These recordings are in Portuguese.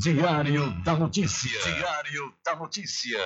Diário da Notícia. Diário da Notícia.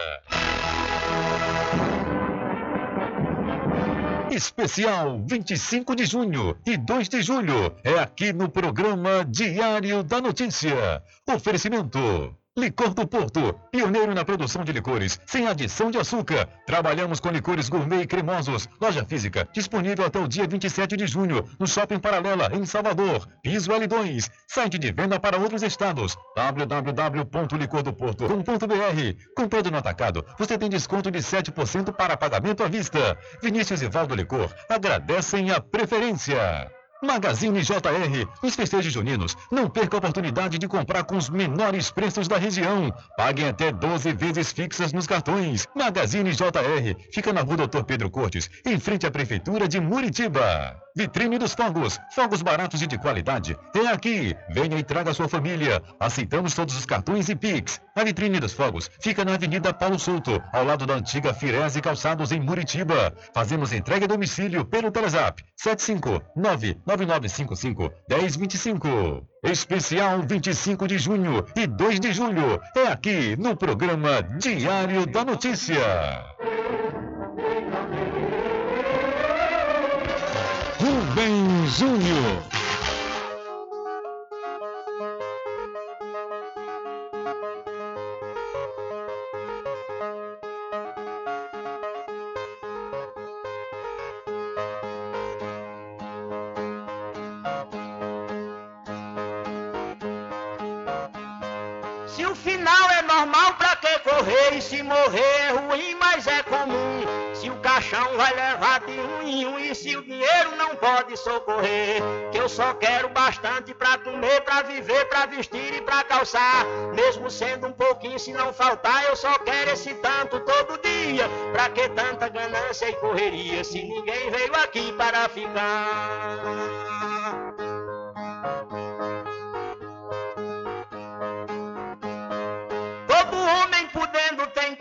Especial 25 de junho e 2 de julho é aqui no programa Diário da Notícia. Oferecimento Licor do Porto, pioneiro na produção de licores, sem adição de açúcar. Trabalhamos com licores gourmet e cremosos. Loja física, disponível até o dia 27 de junho, no Shopping Paralela, em Salvador. Piso L2, site de venda para outros estados. www.licordoporto.com.br Comprando no atacado, você tem desconto de 7% para pagamento à vista. Vinícius e Valdo Licor agradecem a preferência. Magazine JR, os festejos juninos. Não perca a oportunidade de comprar com os menores preços da região. Paguem até 12 vezes fixas nos cartões. Magazine JR, fica na rua Doutor Pedro Cortes, em frente à Prefeitura de Muritiba. Vitrine dos Fogos, fogos baratos e de qualidade. É aqui. Venha e traga sua família. Aceitamos todos os cartões e Pix. A Vitrine dos Fogos fica na Avenida Paulo Souto, ao lado da antiga Firese Calçados em Muritiba. Fazemos entrega a domicílio pelo Telezap 759 9955 1025. Especial 25 de junho e 2 de julho. É aqui no programa Diário da Notícia. Rubem Júnior. Se o final é normal, pra que correr? E se morrer se o dinheiro não pode socorrer. Que eu só quero bastante pra comer, pra viver, pra vestir e pra calçar. Mesmo sendo um pouquinho, se não faltar, eu só quero esse tanto todo dia. Pra que tanta ganância e correria, se ninguém veio aqui para ficar?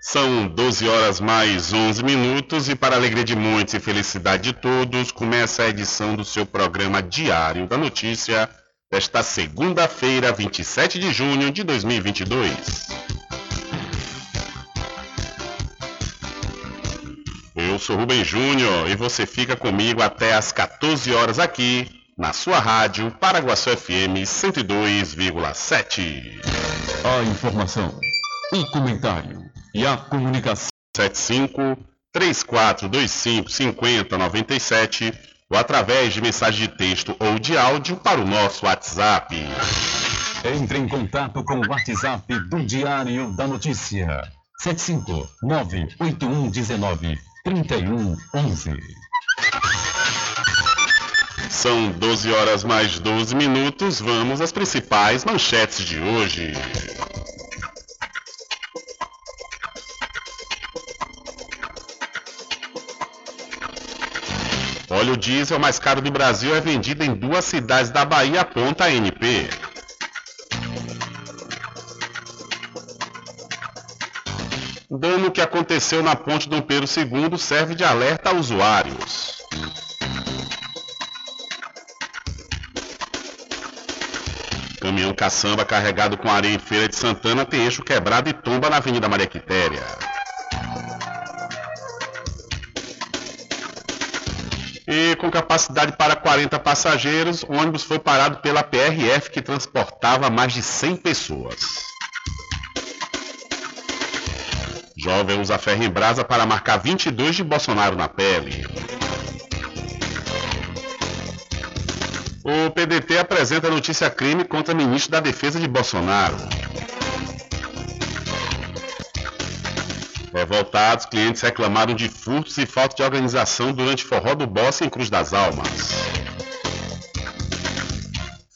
São 12 horas mais 11 minutos e para alegria de muitos e felicidade de todos, começa a edição do seu programa Diário da Notícia desta segunda-feira, 27 de junho de 2022. Eu sou Rubem Júnior e você fica comigo até às 14 horas aqui na sua rádio Paraguaçu FM 102,7. A informação, o comentário e a comunicação. 75 3425 5097 ou através de mensagem de texto ou de áudio para o nosso WhatsApp. Entre em contato com o WhatsApp do Diário da Notícia. 759-8119-3111. São 12 horas mais 12 minutos. Vamos às principais manchetes de hoje. Óleo diesel mais caro do Brasil é vendido em duas cidades da Bahia, aponta a ANP. Dano que aconteceu na ponte Dom Pedro II serve de alerta a usuários. Caminhão caçamba carregado com areia em Feira de Santana tem eixo quebrado e tomba na Avenida Maria Quitéria. E com capacidade para 40 passageiros, o ônibus foi parado pela PRF que transportava mais de 100 pessoas. Jovem usa ferro em brasa para marcar 22 de Bolsonaro na pele. O PDT apresenta notícia crime contra ministro da Defesa de Bolsonaro. Revoltados, clientes reclamaram de furtos e falta de organização durante forró do Bossa em Cruz das Almas.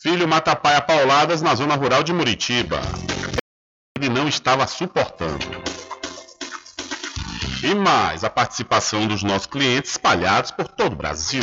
Filho mata pai a pauladas na zona rural de Muritiba. Ele não estava suportando. E mais a participação dos nossos clientes espalhados por todo o Brasil.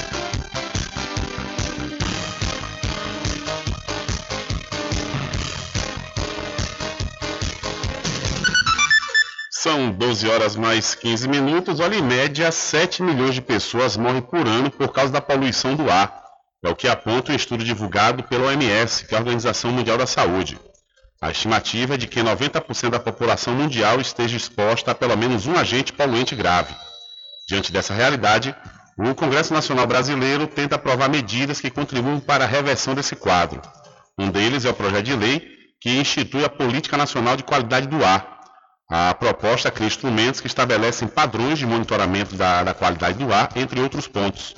São 12 horas mais 15 minutos. Olha, em média, 7 milhões de pessoas morrem por ano por causa da poluição do ar. É o que aponta um estudo divulgado pela OMS, que é a Organização Mundial da Saúde. A estimativa é de que 90% da população mundial esteja exposta a pelo menos um agente poluente grave. Diante dessa realidade, o Congresso Nacional Brasileiro tenta aprovar medidas que contribuam para a reversão desse quadro. Um deles é o projeto de lei que institui a Política Nacional de Qualidade do Ar, a proposta cria instrumentos que estabelecem padrões de monitoramento da, da qualidade do ar, entre outros pontos.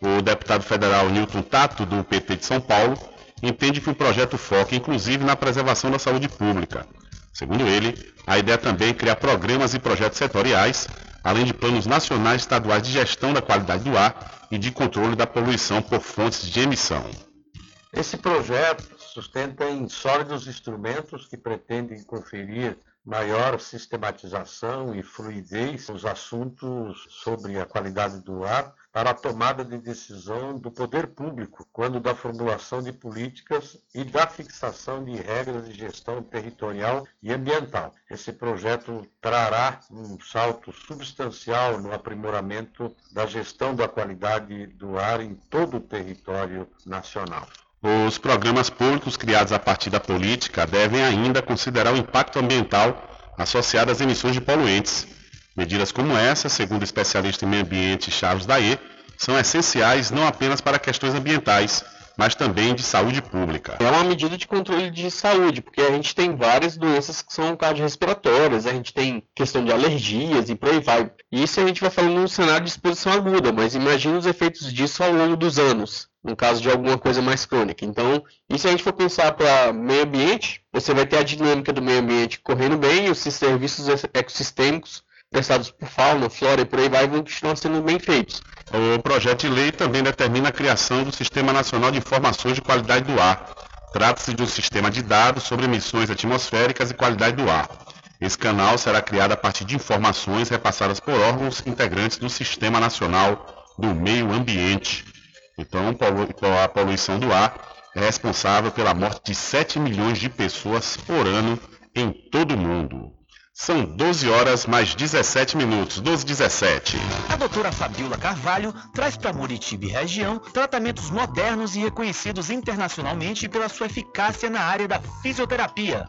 O deputado federal Newton Tato, do PT de São Paulo, entende que o projeto foca inclusive na preservação da saúde pública. Segundo ele, a ideia também é criar programas e projetos setoriais, além de planos nacionais e estaduais de gestão da qualidade do ar e de controle da poluição por fontes de emissão. Esse projeto sustenta em sólidos instrumentos que pretendem conferir maior sistematização e fluidez nos assuntos sobre a qualidade do ar para a tomada de decisão do poder público, quando da formulação de políticas e da fixação de regras de gestão territorial e ambiental. Esse projeto trará um salto substancial no aprimoramento da gestão da qualidade do ar em todo o território nacional. Os programas públicos criados a partir da política devem ainda considerar o impacto ambiental associado às emissões de poluentes. Medidas como essa, segundo o especialista em meio ambiente Charles Daê, são essenciais não apenas para questões ambientais, mas também de saúde pública. É uma medida de controle de saúde, porque a gente tem várias doenças que são cardiorrespiratórias, a gente tem questão de alergias e por aí vai. Isso a gente vai falando num cenário de exposição aguda, mas imagina os efeitos disso ao longo dos anos, no caso de alguma coisa mais crônica. Então, e se a gente for pensar para meio ambiente, você vai ter a dinâmica do meio ambiente correndo bem os serviços ecossistêmicos prestados por fauna, flora e por aí vai vão continuar sendo bem feitos. O projeto de lei também determina a criação do Sistema Nacional de Informações de Qualidade do Ar. Trata-se de um sistema de dados sobre emissões atmosféricas e qualidade do ar. Esse canal será criado a partir de informações repassadas por órgãos integrantes do Sistema Nacional do Meio Ambiente. Então, a poluição do ar é responsável pela morte de 7 milhões de pessoas por ano em todo o mundo. São 12 horas mais 17 minutos, 12 17. A doutora Fabiola Carvalho traz para Muritiba região tratamentos modernos e reconhecidos internacionalmente pela sua eficácia na área da fisioterapia.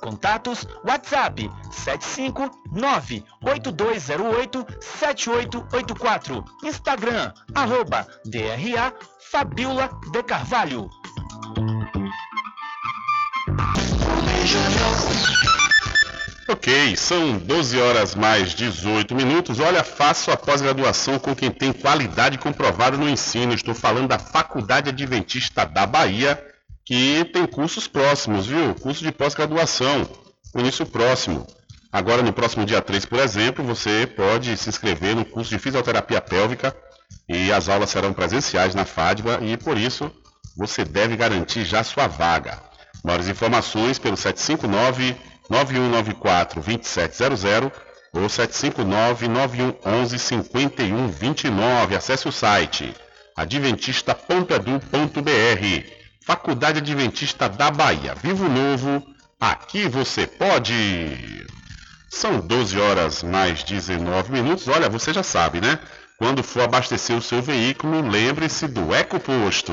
Contatos WhatsApp 759-8208-7884. Instagram, arroba DRA Fabiola de Carvalho. Ok, são 12 horas mais 18 minutos. Olha, faço a pós-graduação com quem tem qualidade comprovada no ensino. Estou falando da Faculdade Adventista da Bahia que tem cursos próximos, viu? Curso de pós-graduação, início próximo. Agora, no próximo dia 3, por exemplo, você pode se inscrever no curso de fisioterapia pélvica e as aulas serão presenciais na FADBA e, por isso, você deve garantir já sua vaga. Maiores informações pelo 759-9194-2700 ou 759-9111-5129. Acesse o site adventista.edu.br Faculdade Adventista da Bahia. Vivo Novo, aqui você pode! São 12 horas mais 19 minutos. Olha, você já sabe, né? Quando for abastecer o seu veículo, lembre-se do EcoPosto.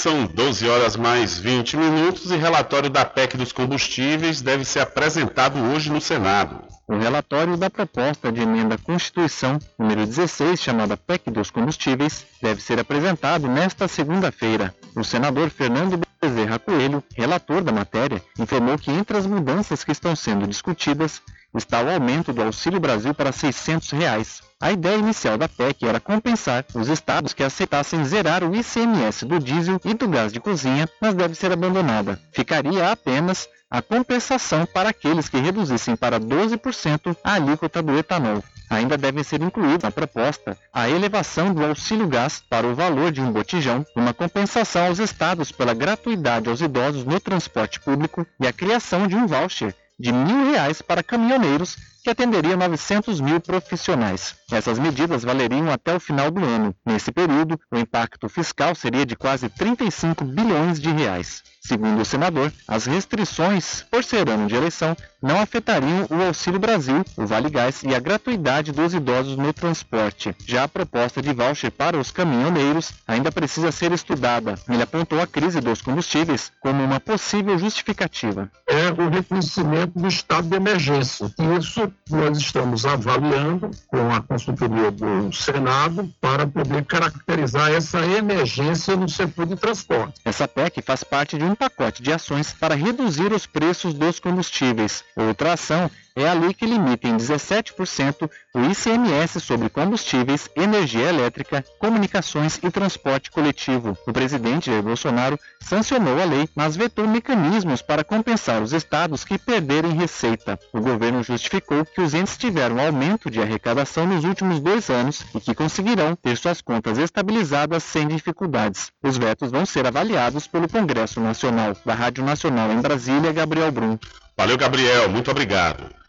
São 12 horas mais 20 minutos e relatório da PEC dos combustíveis deve ser apresentado hoje no Senado. O relatório da proposta de emenda à Constituição número 16, chamada PEC dos combustíveis, deve ser apresentado nesta segunda-feira. O senador Fernando Bezerra Coelho, relator da matéria, informou que entre as mudanças que estão sendo discutidas está o aumento do Auxílio Brasil para 600 reais. A ideia inicial da PEC era compensar os estados que aceitassem zerar o ICMS do diesel e do gás de cozinha, mas deve ser abandonada. Ficaria apenas a compensação para aqueles que reduzissem para 12% a alíquota do etanol. Ainda devem ser incluídos na proposta a elevação do auxílio gás para o valor de um botijão, uma compensação aos estados pela gratuidade aos idosos no transporte público e a criação de um voucher de mil reais para caminhoneiros que atenderia 900 mil profissionais. Essas medidas valeriam até o final do ano. Nesse período, o impacto fiscal seria de quase 35 bilhões de reais. Segundo o senador, as restrições, por ser ano de eleição, não afetariam o Auxílio Brasil, o Vale Gás e a gratuidade dos idosos no transporte. Já a proposta de voucher para os caminhoneiros ainda precisa ser estudada. Ele apontou a crise dos combustíveis como uma possível justificativa. É o reconhecimento do estado de emergência. Isso nós estamos avaliando com a consultoria do Senado para poder caracterizar essa emergência no setor de transporte. Essa PEC faz parte de um pacote de ações para reduzir os preços dos combustíveis. Outra ação é a lei que limita em 17% o ICMS sobre combustíveis, energia elétrica, comunicações e transporte coletivo. O presidente Jair Bolsonaro sancionou a lei, mas vetou mecanismos para compensar os estados que perderem receita. O governo justificou que os entes tiveram aumento de arrecadação nos últimos dois anos e que conseguirão ter suas contas estabilizadas sem dificuldades. Os vetos vão ser avaliados pelo Congresso Nacional. Da Rádio Nacional em Brasília, Gabriel Brum. Valeu, Gabriel. Muito obrigado.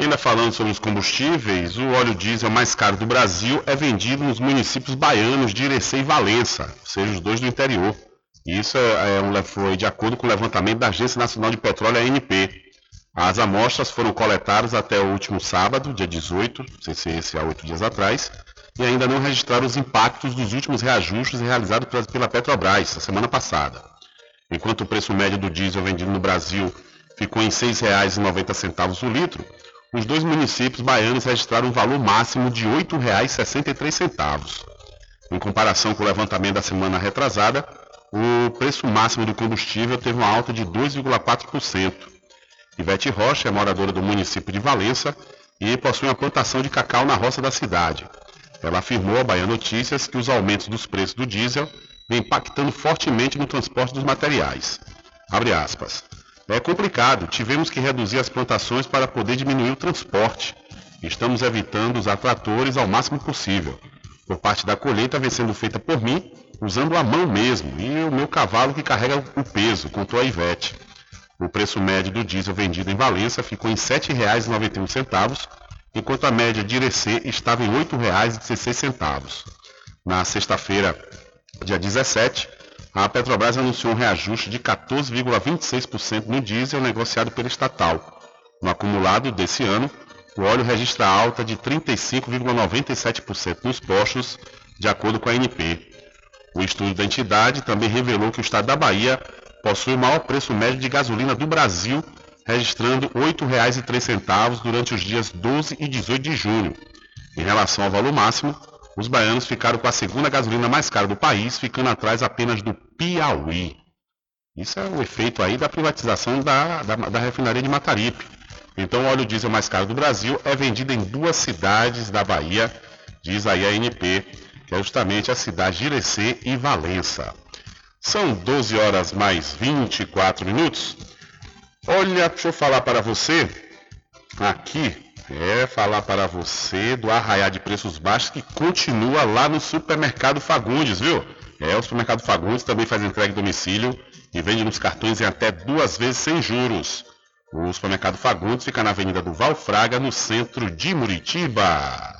Ainda falando sobre os combustíveis, o óleo diesel mais caro do Brasil é vendido nos municípios baianos de Irecê e Valença, ou seja, os dois do interior. Isso é, é foi de acordo com o levantamento da Agência Nacional de Petróleo, ANP. As amostras foram coletadas até o último sábado, dia 18, não sei se esse há oito dias atrás, e ainda não registraram os impactos dos últimos reajustes realizados pela Petrobras, a semana passada. Enquanto o preço médio do diesel vendido no Brasil ficou em R$ 6,90 o litro, os dois municípios baianos registraram um valor máximo de R$ 8,63. Em comparação com o levantamento da semana retrasada, o preço máximo do combustível teve uma alta de 2,4%. Ivete Rocha é moradora do município de Valença e possui uma plantação de cacau na roça da cidade. Ela afirmou à Bahia Notícias que os aumentos dos preços do diesel vêm impactando fortemente no transporte dos materiais. Abre aspas. É complicado, tivemos que reduzir as plantações para poder diminuir o transporte. Estamos evitando usar tratores ao máximo possível. Por parte da colheita vem sendo feita por mim, usando a mão mesmo, e o meu cavalo que carrega o peso, contou a Ivete. O preço médio do diesel vendido em Valença ficou em R$ 7,91, enquanto a média de Irecê estava em R$ 8,16. Na sexta-feira, dia 17, a Petrobras anunciou um reajuste de 14,26% no diesel negociado pela estatal. No acumulado desse ano, o óleo registra alta de 35,97% nos postos, de acordo com a ANP. O estudo da entidade também revelou que o estado da Bahia possui o maior preço médio de gasolina do Brasil, registrando R$ 8,03 durante os dias 12 e 18 de junho. Em relação ao valor máximo, os baianos ficaram com a segunda gasolina mais cara do país, ficando atrás apenas do Piauí. Isso é o efeito aí da privatização da, da, da refinaria de Mataripe. Então o óleo diesel mais caro do Brasil é vendido em duas cidades da Bahia, diz aí a ANP, que é justamente a cidade de Irecê e Valença. São 12 horas mais 24 minutos. Olha, deixa eu falar para você aqui é falar para você do arraiar de preços baixos que continua lá no Supermercado Fagundes, viu? É, o Supermercado Fagundes também faz entrega em domicílio e vende nos cartões em até duas vezes sem juros. O Supermercado Fagundes fica na Avenida do Valfraga, no centro de Muritiba.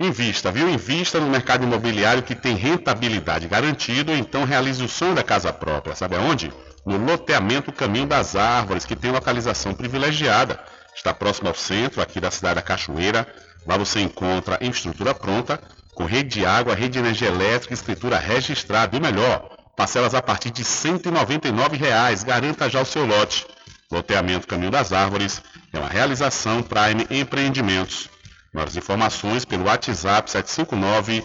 Invista, viu? Invista no mercado imobiliário que tem rentabilidade garantida, então realize o sonho da casa própria. Sabe aonde? No loteamento Caminho das Árvores, que tem localização privilegiada está próximo ao centro aqui da cidade da Cachoeira. Lá você encontra infraestrutura pronta, com rede de água, rede de energia elétrica, escritura registrada e melhor, parcelas a partir de 199 reais. Garanta já o seu lote. Loteamento Caminho das Árvores é uma realização Prime Empreendimentos. Mais informações pelo WhatsApp 759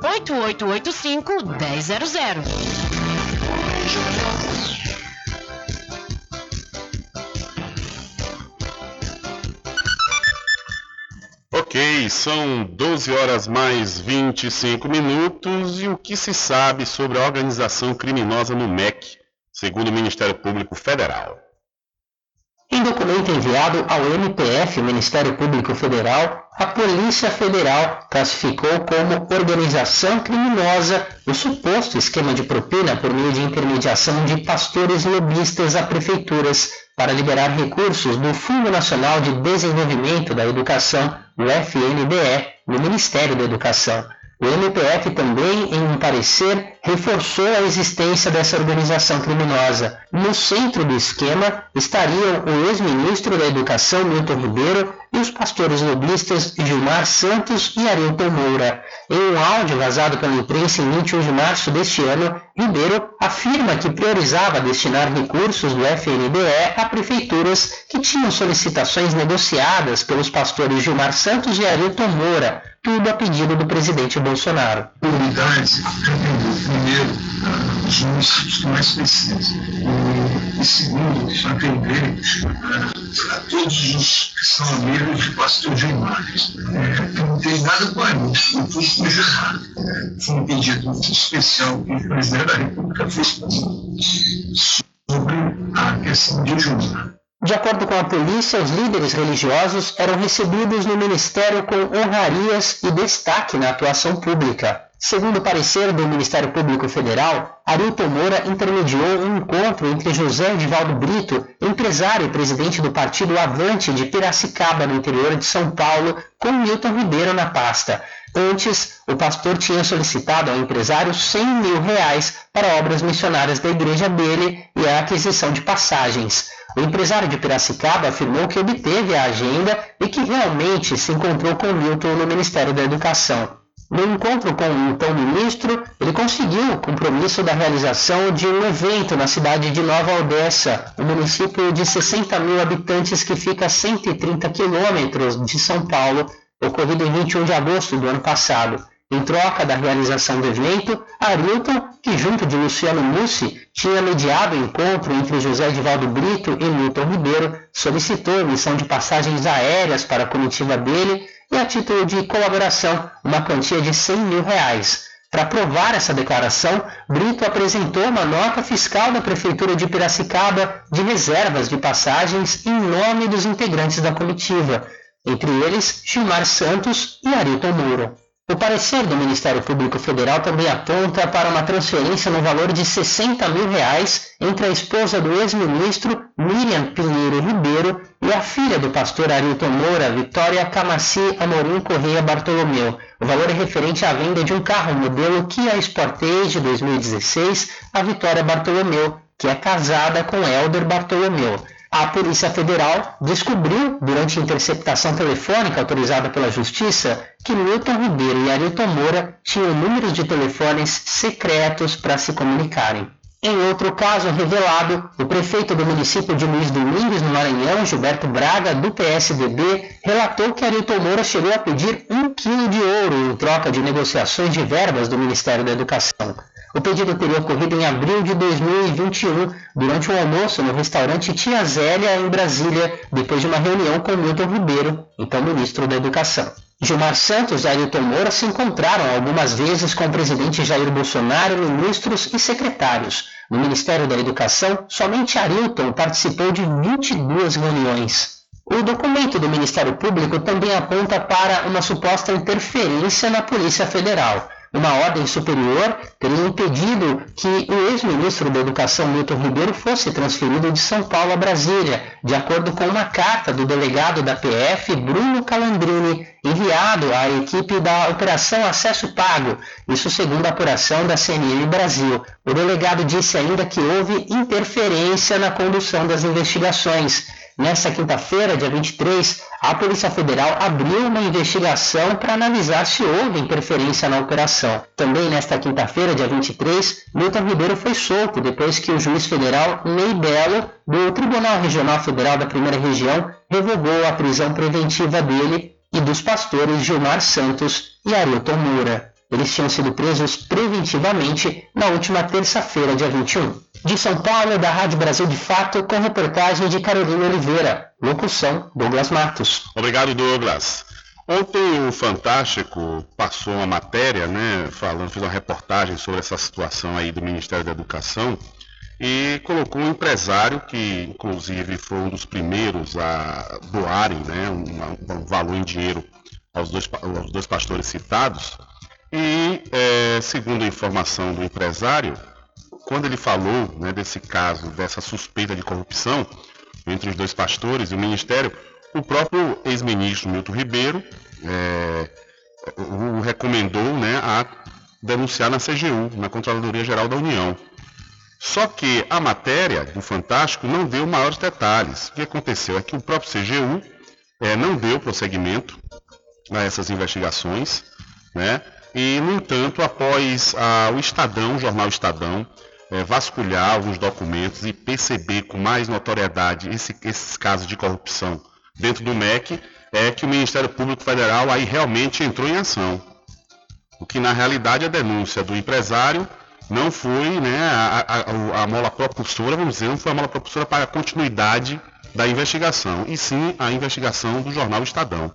98885 1000. Ok, são 12 horas mais 25 minutos e o que se sabe sobre a organização criminosa no MEC, segundo o Ministério Público Federal. Em documento enviado ao MPF, Ministério Público Federal, a Polícia Federal classificou como organização criminosa o suposto esquema de propina por meio de intermediação de pastores lobistas a prefeituras para liberar recursos do Fundo Nacional de Desenvolvimento da Educação, o FNDE, no Ministério da Educação. O MPF também, em um parecer, reforçou a existência dessa organização criminosa. No centro do esquema estariam o ex-ministro da Educação, Milton Ribeiro, e os pastores lobistas Gilmar Santos e Arilton Moura. Em um áudio vazado pela imprensa em 21 de março deste ano, Ribeiro afirma que priorizava destinar recursos do FNDE a prefeituras que tinham solicitações negociadas pelos pastores Gilmar Santos e Arilton Moura, tudo a pedido do presidente Bolsonaro. Unidades, primeiro, os municípios que mais precisam. E, segundo, atender a todos os que são amigos de pastor de imagens. É, não tem nada com a mim, eu jurado. É, foi um pedido especial que o presidente da República fez para mim sobre a questão de Jumar. De acordo com a polícia, os líderes religiosos eram recebidos no ministério com honrarias e destaque na atuação pública. Segundo o parecer do Ministério Público Federal, Arilton Moura intermediou um encontro entre José Edivaldo Brito, empresário e presidente do partido Avante de Piracicaba, no interior de São Paulo, com Milton Ribeiro na pasta. Antes, o pastor tinha solicitado ao empresário 100 mil reais para obras missionárias da igreja dele e a aquisição de passagens. O empresário de Piracicaba afirmou que obteve a agenda e que realmente se encontrou com Milton no Ministério da Educação. No encontro com o então ministro, ele conseguiu o compromisso da realização de um evento na cidade de Nova Odessa, um município de 60 mil habitantes que fica a 130 quilômetros de São Paulo, ocorrido em 21 de agosto do ano passado. Em troca da realização do evento, Arilton, que junto de Luciano Mussi tinha mediado o encontro entre José Edivaldo Brito e Milton Ribeiro, solicitou emissão de passagens aéreas para a comitiva dele e, a título de colaboração, uma quantia de 100 mil reais. Para provar essa declaração, Brito apresentou uma nota fiscal da Prefeitura de Piracicaba de reservas de passagens em nome dos integrantes da comitiva, entre eles Gilmar Santos e Arilton Muro. O parecer do Ministério Público Federal também aponta para uma transferência no valor de 60 mil reais entre a esposa do ex-ministro Miriam Pinheiro Ribeiro e a filha do pastor Arilton Moura, Vitória Camaci Amorim Correia Bartolomeu. O valor é referente à venda de um carro modelo Kia Sportage de 2016 a Vitória Bartolomeu, que é casada com Elder Bartolomeu. A Polícia Federal descobriu, durante interceptação telefônica autorizada pela Justiça, que Milton Ribeiro e Arilton Moura tinham números de telefones secretos para se comunicarem. Em outro caso revelado, o prefeito do município de Luiz Domingues, no Maranhão, Gilberto Braga, do PSDB, relatou que Arilton Moura chegou a pedir um quilo de ouro em troca de negociações de verbas do Ministério da Educação. O pedido teria ocorrido em abril de 2021, durante um almoço no restaurante Tia Zélia, em Brasília, depois de uma reunião com Milton Ribeiro, então ministro da Educação. Gilmar Santos e Ailton Moura se encontraram algumas vezes com o presidente Jair Bolsonaro, ministros e secretários. No Ministério da Educação, somente Arilton participou de 22 reuniões. O documento do Ministério Público também aponta para uma suposta interferência na Polícia Federal uma ordem superior teria impedido que o ex-ministro da Educação, Milton Ribeiro, fosse transferido de São Paulo a Brasília, de acordo com uma carta do delegado da PF, Bruno Calandrini, enviado à equipe da Operação Acesso Pago, isso segundo a apuração da CNN Brasil. O delegado disse ainda que houve interferência na condução das investigações Nesta quinta-feira, dia 23, a Polícia Federal abriu uma investigação para analisar se houve interferência na operação. Também nesta quinta-feira, dia 23, Milton Ribeiro foi solto depois que o juiz federal Ney Belo, do Tribunal Regional Federal da Primeira Região, revogou a prisão preventiva dele e dos pastores Gilmar Santos e Arilton Moura. Eles tinham sido presos preventivamente na última terça-feira, dia 21. De São Paulo, da Rádio Brasil de Fato, com reportagem de Carolina Oliveira. Locução, Douglas Matos. Obrigado, Douglas. Ontem o Fantástico passou uma matéria, né, falando, fez uma reportagem sobre essa situação aí do Ministério da Educação e colocou um empresário que, inclusive, foi um dos primeiros a doarem, né, um, um valor em dinheiro aos dois, aos dois pastores citados. E, é, segundo a informação do empresário, quando ele falou né, desse caso, dessa suspeita de corrupção entre os dois pastores e o ministério, o próprio ex-ministro Milton Ribeiro é, o recomendou né, a denunciar na CGU, na Controladoria Geral da União. Só que a matéria do Fantástico não deu maiores detalhes. O que aconteceu é que o próprio CGU é, não deu prosseguimento a essas investigações, né? E, no entanto, após a, o Estadão, o jornal Estadão, é, vasculhar alguns documentos e perceber com mais notoriedade esse, esses casos de corrupção dentro do MEC, é que o Ministério Público Federal aí realmente entrou em ação. O que na realidade a denúncia do empresário não foi né, a, a, a, mola propulsora, vamos dizer, não foi a mola propulsora para a continuidade da investigação, e sim a investigação do jornal Estadão.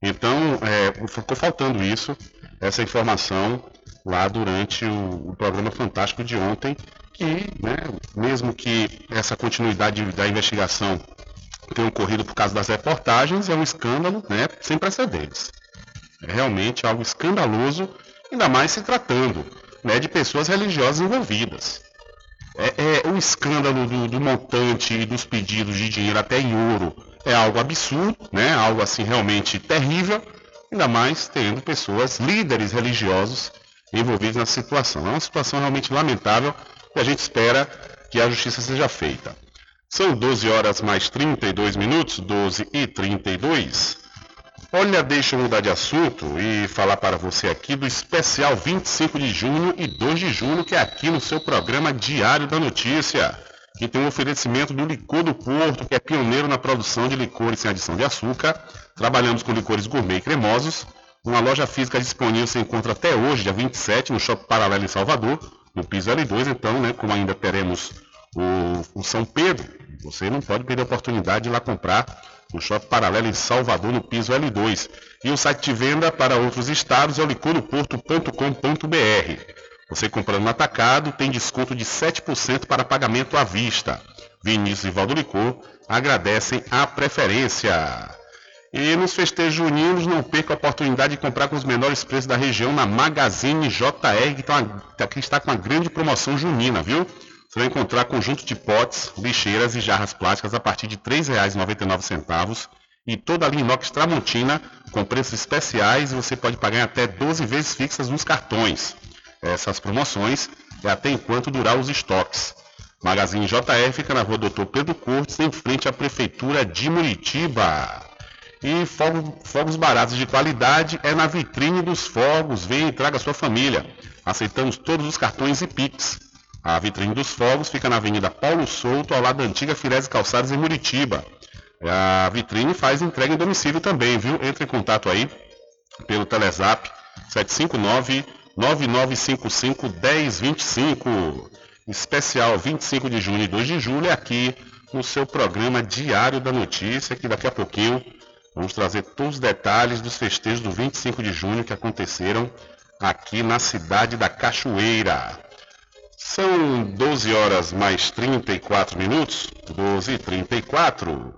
Então, é, ficou faltando isso, essa informação lá durante o, o programa fantástico de ontem, que, né, mesmo que essa continuidade da investigação tenha ocorrido por causa das reportagens, é um escândalo né, sem precedentes. É realmente algo escandaloso, ainda mais se tratando né, de pessoas religiosas envolvidas. É, é o escândalo do, do, montante e dos pedidos de dinheiro até em ouro é algo absurdo, né, algo assim realmente terrível, ainda mais tendo pessoas, líderes religiosos envolvidos na situação. É uma situação realmente lamentável e a gente espera que a justiça seja feita. São 12 horas mais 32 minutos, 12 e 32. Olha, deixa eu mudar de assunto e falar para você aqui do especial 25 de junho e 2 de junho, que é aqui no seu programa Diário da Notícia, que tem um oferecimento do Licor do Porto, que é pioneiro na produção de licores sem adição de açúcar. Trabalhamos com licores gourmet e cremosos. Uma loja física disponível se encontra até hoje, dia 27, no Shopping Paralelo em Salvador, no piso L2. Então, né, como ainda teremos o, o São Pedro, você não pode perder a oportunidade de ir lá comprar no Shopping Paralelo em Salvador, no piso L2. E o site de venda para outros estados é o licoroporto.com.br. Você comprando no atacado tem desconto de 7% para pagamento à vista. Vinícius e Valdo Licor agradecem a preferência. E nos festejos juninos não perca a oportunidade de comprar com os menores preços da região na Magazine JR, que, tá, que está com uma grande promoção junina, viu? Você vai encontrar conjunto de potes, lixeiras e jarras plásticas a partir de R$ 3,99 e toda a linha inox Tramontina com preços especiais você pode pagar até 12 vezes fixas nos cartões. Essas promoções é até enquanto durar os estoques. Magazine JR fica na rua Doutor Pedro Cortes, em frente à Prefeitura de Muritiba. E fogo, fogos baratos de qualidade é na vitrine dos fogos. Venha e traga sua família. Aceitamos todos os cartões e Pix. A vitrine dos fogos fica na Avenida Paulo Souto, ao lado da antiga Firese Calçados em Muritiba. A vitrine faz entrega em domicílio também, viu? Entre em contato aí pelo Telezap 759 9955 1025. Especial 25 de junho e 2 de julho é aqui no seu programa Diário da Notícia, que daqui a pouquinho vamos trazer todos os detalhes dos festejos do 25 de junho que aconteceram aqui na cidade da Cachoeira. São 12 horas mais 34 minutos, 12 e 34.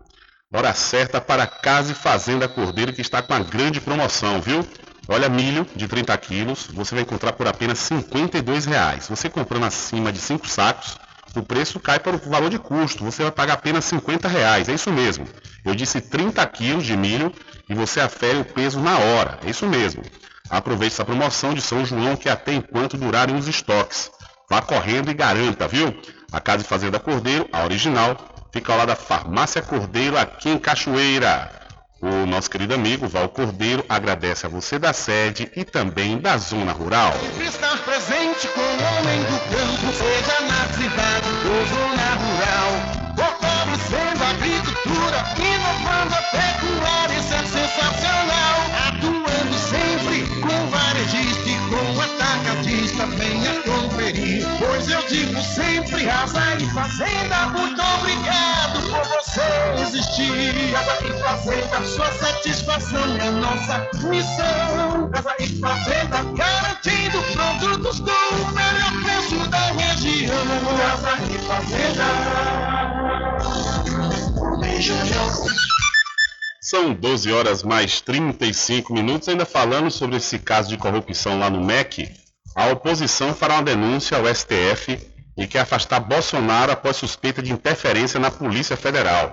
Hora certa para Casa e Fazenda Cordeiro que está com uma grande promoção, viu? Olha, milho de 30 quilos, você vai encontrar por apenas R$ 52,00. Você comprando acima de 5 sacos, o preço cai para o valor de custo. Você vai pagar apenas R$ 50,00. É isso mesmo. Eu disse 30 quilos de milho e você afere o peso na hora. É isso mesmo. Aproveite essa promoção de São João que até enquanto durarem os estoques. Vá correndo e garanta, viu? A Casa e Fazenda Cordeiro, a original, fica ao lado da Farmácia Cordeiro, aqui em Cachoeira. O nosso querido amigo Val Cordeiro agradece a você da sede e também da zona rural. Estar presente com o homem do campo, seja na cidade ou zona rural. Fortalecendo a agricultura, inovando a pecuária, isso é sensacional. Atuando sempre com varejista e com atacadista, venha conferir. Pois eu digo sempre, Asa e Fazenda, muito obrigado por você você existir. Casa e Fazenda, sua satisfação é nossa missão. Casa e Fazenda, garantindo produtos com o melhor preço da região. Casa e Fazenda. São 12 horas mais 35 minutos. Ainda falando sobre esse caso de corrupção lá no MEC, a oposição fará uma denúncia ao STF e quer afastar Bolsonaro após suspeita de interferência na Polícia Federal.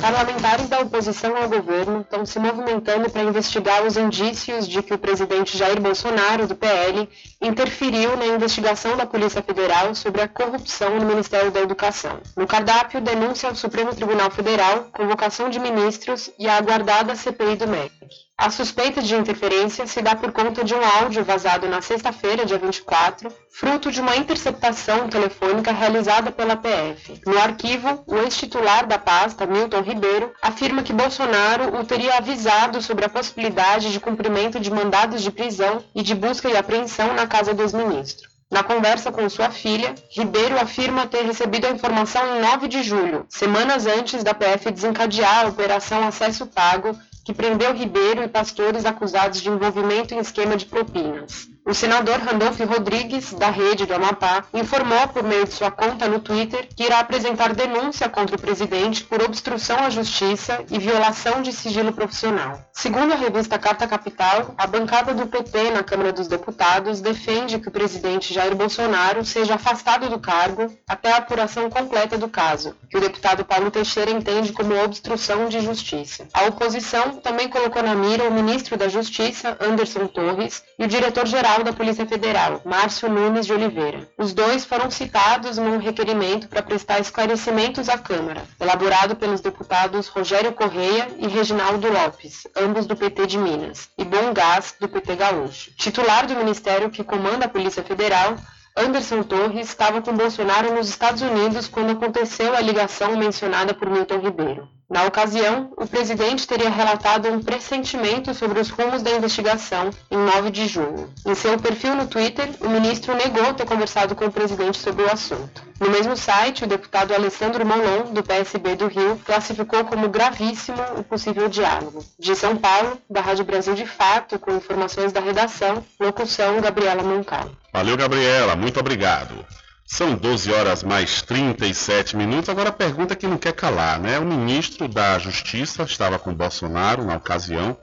Parlamentares da oposição ao governo estão se movimentando para investigar os indícios de que o presidente Jair Bolsonaro, do PL, interferiu na investigação da Polícia Federal sobre a corrupção no Ministério da Educação. No cardápio, denúncia ao Supremo Tribunal Federal, convocação de ministros e a aguardada CPI do MEC. A suspeita de interferência se dá por conta de um áudio vazado na sexta-feira, dia 24, fruto de uma interceptação telefônica realizada pela PF. No arquivo, o ex-titular da pasta, Milton Ribeiro, afirma que Bolsonaro o teria avisado sobre a possibilidade de cumprimento de mandados de prisão e de busca e apreensão na casa dos ministros. Na conversa com sua filha, Ribeiro afirma ter recebido a informação em 9 de julho, semanas antes da PF desencadear a Operação Acesso Pago que prendeu Ribeiro e pastores acusados de envolvimento em esquema de propinas. O senador Randolfo Rodrigues, da Rede do Amapá, informou por meio de sua conta no Twitter que irá apresentar denúncia contra o presidente por obstrução à justiça e violação de sigilo profissional. Segundo a revista Carta Capital, a bancada do PT na Câmara dos Deputados defende que o presidente Jair Bolsonaro seja afastado do cargo até a apuração completa do caso, que o deputado Paulo Teixeira entende como obstrução de justiça. A oposição também colocou na mira o ministro da Justiça, Anderson Torres, e o diretor-geral da Polícia Federal, Márcio Nunes de Oliveira. Os dois foram citados num requerimento para prestar esclarecimentos à Câmara, elaborado pelos deputados Rogério Correia e Reginaldo Lopes, ambos do PT de Minas, e Bom Gás, do PT Gaúcho. Titular do ministério que comanda a Polícia Federal, Anderson Torres estava com Bolsonaro nos Estados Unidos quando aconteceu a ligação mencionada por Milton Ribeiro. Na ocasião, o presidente teria relatado um pressentimento sobre os rumos da investigação em 9 de junho. Em seu perfil no Twitter, o ministro negou ter conversado com o presidente sobre o assunto. No mesmo site, o deputado Alessandro Molon, do PSB do Rio, classificou como gravíssimo o possível diálogo. De São Paulo, da Rádio Brasil de Fato, com informações da redação, locução Gabriela Moncal. Valeu, Gabriela, muito obrigado. São 12 horas mais 37 minutos. Agora a pergunta que não quer calar, né? O ministro da Justiça estava com Bolsonaro na ocasião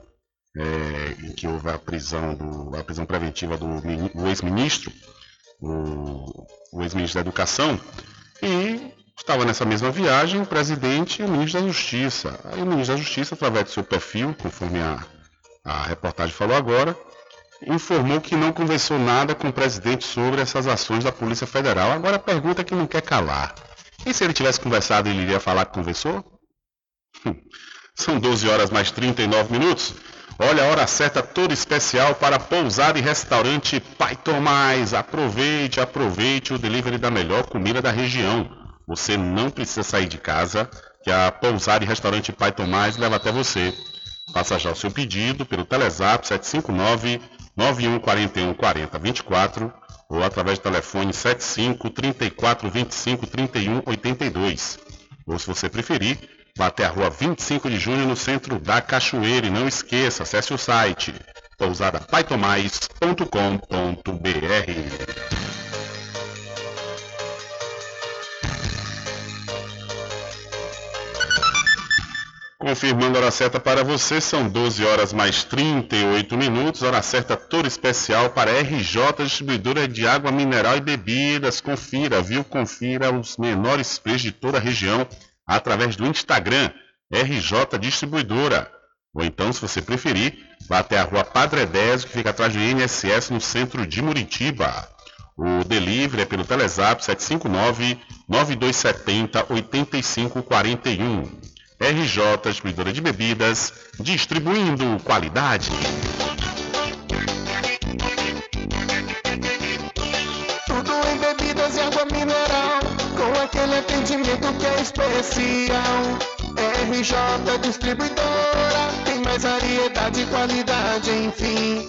é, em que houve a prisão, do, a prisão preventiva do, do ex-ministro, o, o ex-ministro da Educação, e estava nessa mesma viagem o presidente e o ministro da Justiça. Aí o ministro da Justiça, através do seu perfil, conforme a, a reportagem falou agora, informou que não conversou nada com o presidente sobre essas ações da Polícia Federal. Agora a pergunta é que não quer calar. E se ele tivesse conversado, ele iria falar que conversou? Hum. São 12 horas mais 39 minutos. Olha a hora certa toda especial para pousar e restaurante Pai Tomás. Aproveite, aproveite o delivery da melhor comida da região. Você não precisa sair de casa, que a pousar e restaurante Pai Tomás leva até você. Faça já o seu pedido pelo Telezap 759 9141 40 24 ou através do telefone 75 34 25 31 82. Ou se você preferir, vá até a rua 25 de junho no centro da Cachoeira e não esqueça, acesse o site pousadapaitomais.com.br. Confirmando a hora certa para você, são 12 horas mais 38 minutos, hora certa toda especial para RJ Distribuidora de Água Mineral e Bebidas. Confira, viu? Confira os menores preços de toda a região através do Instagram RJ Distribuidora. Ou então, se você preferir, vá até a rua Padre Désio, que fica atrás do INSS no centro de Muritiba. O delivery é pelo Telezap 759 9270 8541. RJ Distribuidora de Bebidas, distribuindo qualidade. Tudo em bebidas e água mineral, com aquele atendimento que é especial. RJ Distribuidora, tem mais variedade e qualidade, enfim.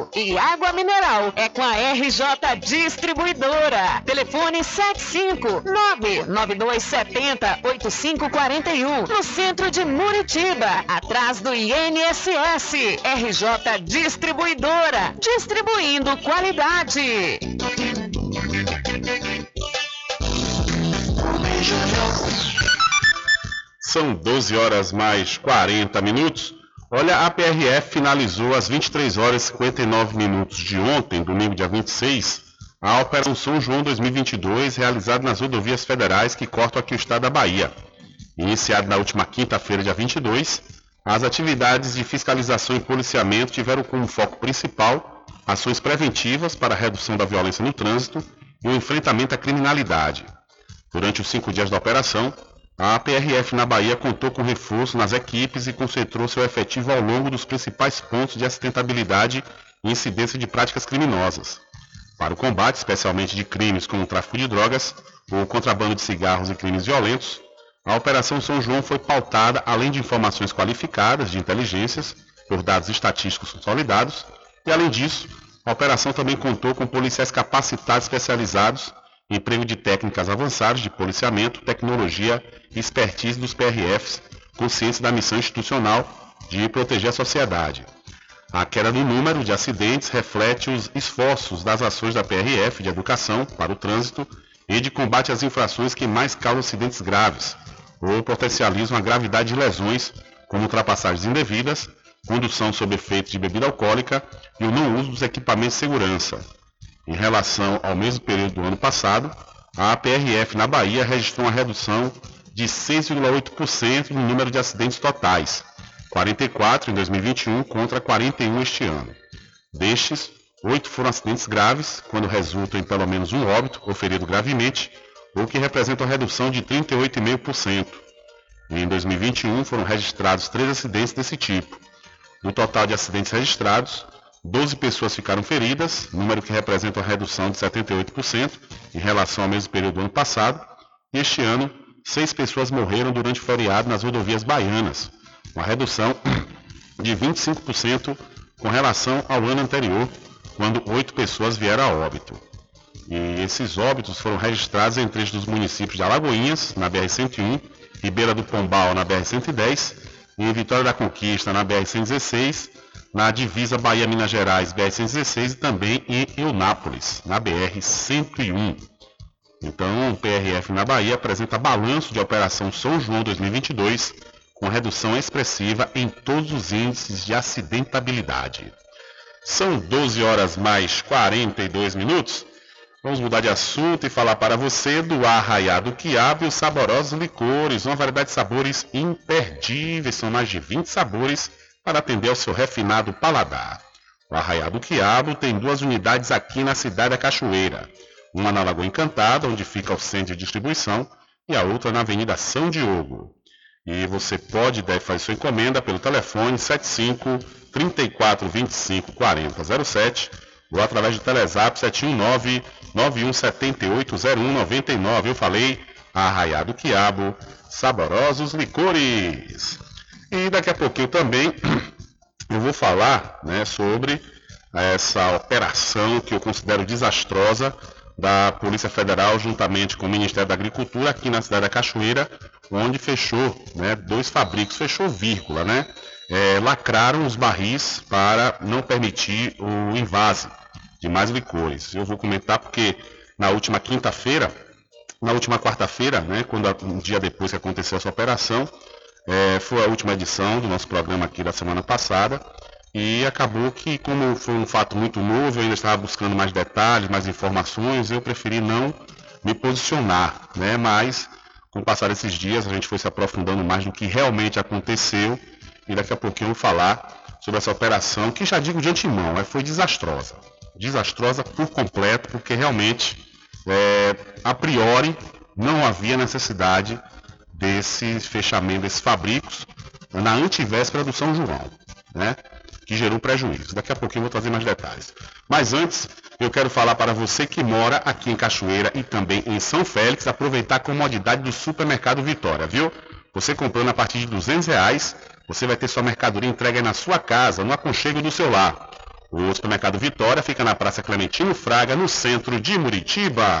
em geral e água mineral é com a RJ Distribuidora. Telefone 75992708541 no centro de Muritiba, atrás do INSS. RJ Distribuidora, distribuindo qualidade. São 12 horas mais 40 minutos. Olha, a PRF finalizou às 23 horas e 59 minutos de ontem, domingo dia 26, a Operação São João 2022, realizada nas rodovias federais que cortam aqui o estado da Bahia. Iniciado na última quinta-feira, dia 22, as atividades de fiscalização e policiamento tiveram como foco principal ações preventivas para a redução da violência no trânsito e o enfrentamento à criminalidade. Durante os cinco dias da operação, a PRF na Bahia contou com reforço nas equipes e concentrou seu efetivo ao longo dos principais pontos de acidentabilidade e incidência de práticas criminosas. Para o combate, especialmente de crimes como o tráfico de drogas, o contrabando de cigarros e crimes violentos, a Operação São João foi pautada, além de informações qualificadas de inteligências, por dados estatísticos consolidados, e além disso, a operação também contou com policiais capacitados especializados emprego de técnicas avançadas de policiamento, tecnologia e expertise dos PRFs, consciência da missão institucional de proteger a sociedade. A queda no número de acidentes reflete os esforços das ações da PRF de educação para o trânsito e de combate às infrações que mais causam acidentes graves ou potencializam a gravidade de lesões, como ultrapassagens indevidas, condução sob efeito de bebida alcoólica e o não uso dos equipamentos de segurança. Em relação ao mesmo período do ano passado, a PRF na Bahia registrou uma redução de 6,8% no número de acidentes totais, 44 em 2021 contra 41 este ano. Destes, oito foram acidentes graves, quando resultam em pelo menos um óbito ou ferido gravemente, o que representa uma redução de 38,5%. Em 2021 foram registrados três acidentes desse tipo. No total de acidentes registrados, 12 pessoas ficaram feridas, número que representa uma redução de 78% em relação ao mesmo período do ano passado. Este ano, seis pessoas morreram durante o feriado nas rodovias baianas, uma redução de 25% com relação ao ano anterior, quando oito pessoas vieram a óbito. E esses óbitos foram registrados em trechos dos municípios de Alagoinhas, na BR-101, Ribeira do Pombal, na BR-110, e em Vitória da Conquista, na BR-116, na divisa Bahia-Minas Gerais, BR-116 e também em Eunápolis, na BR-101. Então, o PRF na Bahia apresenta balanço de Operação São João 2022, com redução expressiva em todos os índices de acidentabilidade. São 12 horas mais 42 minutos. Vamos mudar de assunto e falar para você do Arraiado Quiabo e os saborosos licores, uma variedade de sabores imperdíveis, são mais de 20 sabores para atender ao seu refinado paladar. O Arraiado Quiabo tem duas unidades aqui na cidade da Cachoeira. Uma na Lagoa Encantada, onde fica o centro de distribuição, e a outra na Avenida São Diogo. E você pode deve fazer sua encomenda pelo telefone 75 34 25 40 07 ou através do Telezap 719 9178 0199. Eu falei Arraiado Quiabo, saborosos licores. E daqui a pouquinho também eu vou falar né, sobre essa operação que eu considero desastrosa da Polícia Federal juntamente com o Ministério da Agricultura aqui na cidade da Cachoeira, onde fechou né, dois fabricos, fechou vírgula, né? É, lacraram os barris para não permitir o invase de mais licores. Eu vou comentar porque na última quinta-feira, na última quarta-feira, né, quando um dia depois que aconteceu essa operação, é, foi a última edição do nosso programa aqui da semana passada e acabou que, como foi um fato muito novo, eu ainda estava buscando mais detalhes, mais informações, eu preferi não me posicionar, né? Mas com o passar desses dias a gente foi se aprofundando mais no que realmente aconteceu e daqui a pouquinho eu vou falar sobre essa operação que já digo de antemão, é, foi desastrosa. Desastrosa por completo, porque realmente, é, a priori, não havia necessidade desse fechamento desses fabricos na antivéspera do São João, né? que gerou prejuízo. Daqui a pouquinho eu vou trazer mais detalhes. Mas antes, eu quero falar para você que mora aqui em Cachoeira e também em São Félix, aproveitar a comodidade do supermercado Vitória, viu? Você comprando a partir de 200 reais, você vai ter sua mercadoria entregue na sua casa, no aconchego do seu lar. O supermercado Vitória fica na Praça Clementino Fraga, no centro de Muritiba.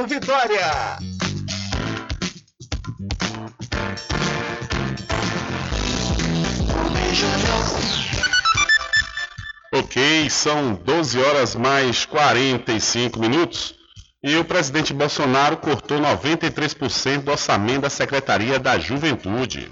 Mercado Vitória. Ok, são 12 horas mais 45 minutos e o presidente Bolsonaro cortou 93% do orçamento da Secretaria da Juventude.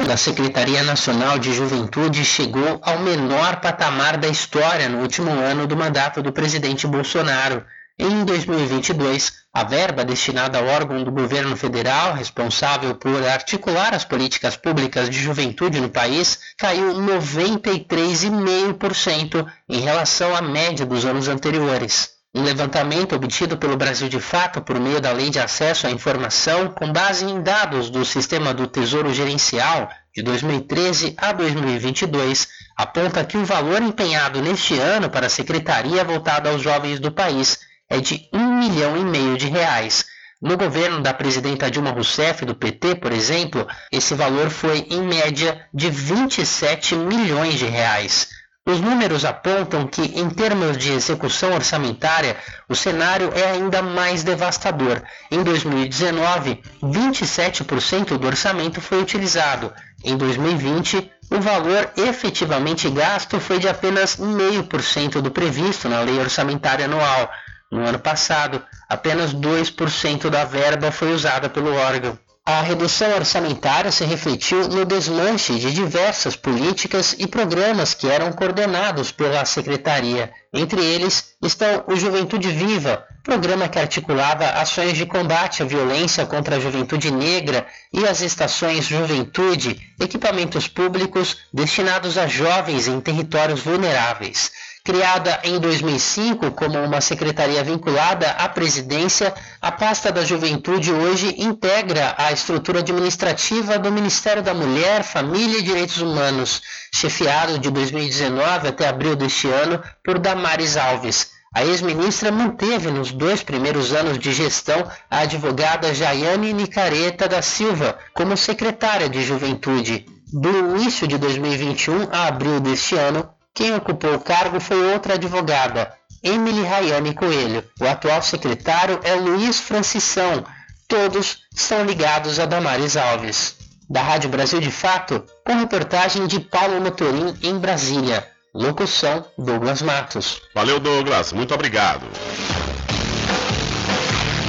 Da Secretaria Nacional de Juventude chegou ao menor patamar da história no último ano do mandato do presidente Bolsonaro. Em 2022, a verba destinada ao órgão do governo federal responsável por articular as políticas públicas de juventude no país caiu 93,5% em relação à média dos anos anteriores. Um levantamento obtido pelo Brasil de Fato por meio da Lei de Acesso à Informação, com base em dados do Sistema do Tesouro Gerencial de 2013 a 2022, aponta que o valor empenhado neste ano para a secretaria voltada aos jovens do país é de um milhão e meio de reais. No governo da presidenta Dilma Rousseff, do PT, por exemplo, esse valor foi, em média, de 27 milhões de reais. Os números apontam que, em termos de execução orçamentária, o cenário é ainda mais devastador. Em 2019, 27% do orçamento foi utilizado. Em 2020, o valor efetivamente gasto foi de apenas 0,5% do previsto na lei orçamentária anual. No ano passado, apenas 2% da verba foi usada pelo órgão. A redução orçamentária se refletiu no desmanche de diversas políticas e programas que eram coordenados pela Secretaria. Entre eles estão o Juventude Viva, programa que articulava ações de combate à violência contra a juventude negra e as estações Juventude, equipamentos públicos destinados a jovens em territórios vulneráveis. Criada em 2005 como uma secretaria vinculada à presidência, a pasta da juventude hoje integra a estrutura administrativa do Ministério da Mulher, Família e Direitos Humanos, chefiado de 2019 até abril deste ano por Damares Alves. A ex-ministra manteve nos dois primeiros anos de gestão a advogada Jaiane Nicareta da Silva como secretária de Juventude. Do início de 2021 a abril deste ano, quem ocupou o cargo foi outra advogada, Emily Rayane Coelho. O atual secretário é Luiz Francisão. Todos são ligados a Damares Alves. Da Rádio Brasil de Fato, com reportagem de Paulo Motorim em Brasília. Locução Douglas Matos. Valeu, Douglas. Muito obrigado.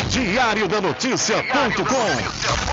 Diário da Notícia.com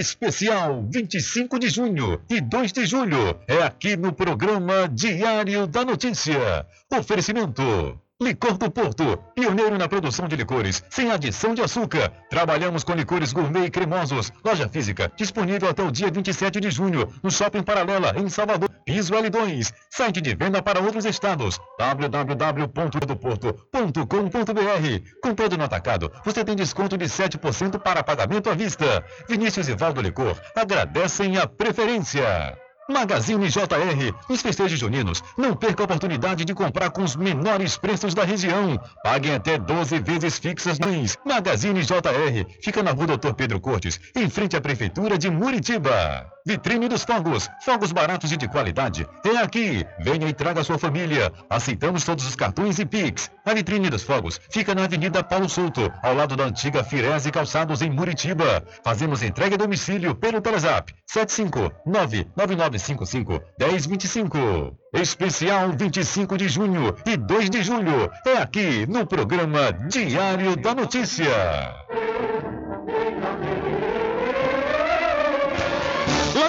Especial 25 de junho e 2 de julho é aqui no programa Diário da Notícia. Oferecimento Licor do Porto, pioneiro na produção de licores, sem adição de açúcar. Trabalhamos com licores gourmet e cremosos. Loja física, disponível até o dia 27 de junho, no Shopping Paralela, em Salvador. Piso L2, site de venda para outros estados. www.doporto.com.br Comprando no atacado, você tem desconto de 7% para pagamento à vista. Vinícius e Valdo Licor agradecem a preferência. Magazine JR, os festejos juninos. Não perca a oportunidade de comprar com os menores preços da região. Paguem até 12 vezes fixas no mês. Magazine JR, fica na rua Doutor Pedro Cortes, em frente à Prefeitura de Muritiba. Vitrine dos Fogos, fogos baratos e de qualidade. É aqui. Venha e traga sua família. Aceitamos todos os cartões e Pix. A Vitrine dos Fogos fica na Avenida Paulo Souto, ao lado da antiga Firese Calçados, em Muritiba. Fazemos entrega a domicílio pelo Telezap 759-9955-1025. Especial 25 de junho e 2 de julho. É aqui no programa Diário da Notícia.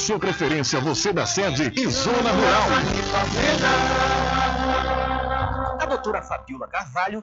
sua preferência, você da sede e zona rural. A doutora Fabiola Carvalho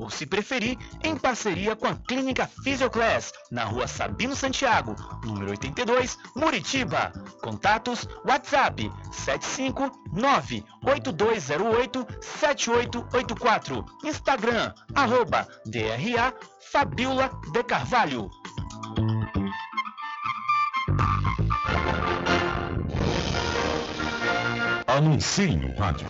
ou se preferir, em parceria com a Clínica Physioclass, na rua Sabino Santiago, número 82, Muritiba. Contatos WhatsApp 759-8208-7884. Instagram, arroba DRA Fabiola de Carvalho. Anuncie no rádio.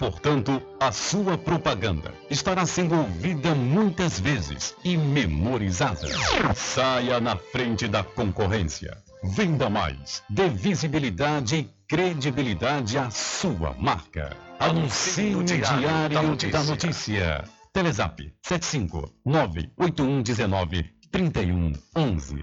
Portanto, a sua propaganda estará sendo ouvida muitas vezes e memorizada. Saia na frente da concorrência. Venda mais. Dê visibilidade e credibilidade à sua marca. Anuncie no Diário da Notícia. Telezap 75 98119 3111.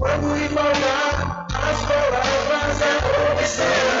Quando ir falhar, as palavras é observar.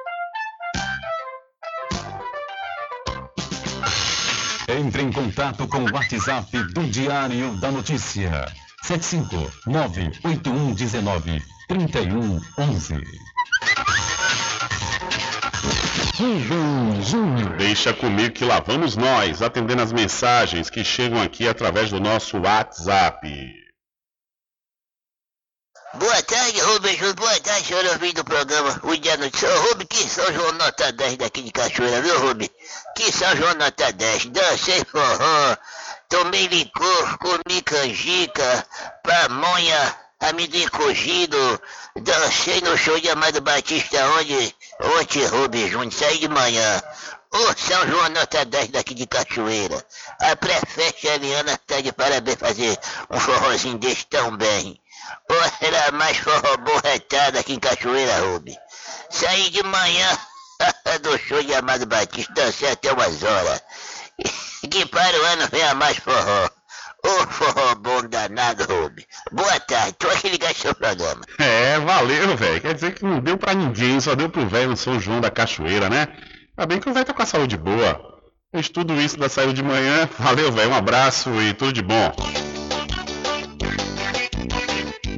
Entre em contato com o WhatsApp do Diário da Notícia. 759-8119-3111. Deixa comigo que lá vamos nós, atendendo as mensagens que chegam aqui através do nosso WhatsApp. Boa tarde, Rubens Júnior. Boa tarde, senhor ouvinte do programa O Dia Notícia. Ô, Rubens, que São João nota 10 daqui de Cachoeira, viu, Rubens? Que São João nota 10. Dancei forró, tomei licor, comi canjica, pamonha, amendoim cogido. Dancei no show de Amado Batista onde, ontem, Rubens Júnior, saí de manhã. Ô, São João nota 10 daqui de Cachoeira. A prefeita Eliana tá de parabéns fazer um forrozinho desse tão bem. Era mais borretada aqui em Cachoeira, Rubi. Saí de manhã do show de Amado Batista, dancei até umas horas. Que para o ano venha mais forró. Ô forró bom danado, Rubi. Boa tarde, tô aqui ligado seu programa. É, valeu, velho. Quer dizer que não deu pra ninguém, só deu pro velho São João da Cachoeira, né? Ainda bem que o velho tá com a saúde boa. Fez tudo isso da saída de manhã. Valeu, velho. Um abraço e tudo de bom.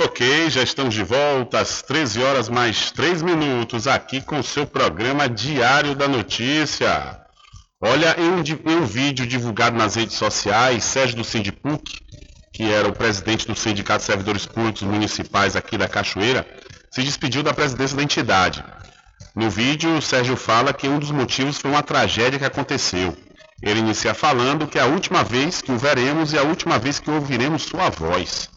Ok, já estamos de volta às 13 horas mais 3 minutos aqui com o seu programa Diário da Notícia. Olha, em um, vídeo divulgado nas redes sociais, Sérgio do Sindipuc, que era o presidente do Sindicato de Servidores Públicos Municipais aqui da Cachoeira, se despediu da presidência da entidade. No vídeo, o Sérgio fala que um dos motivos foi uma tragédia que aconteceu. Ele inicia falando que é a última vez que o veremos e a última vez que ouviremos sua voz.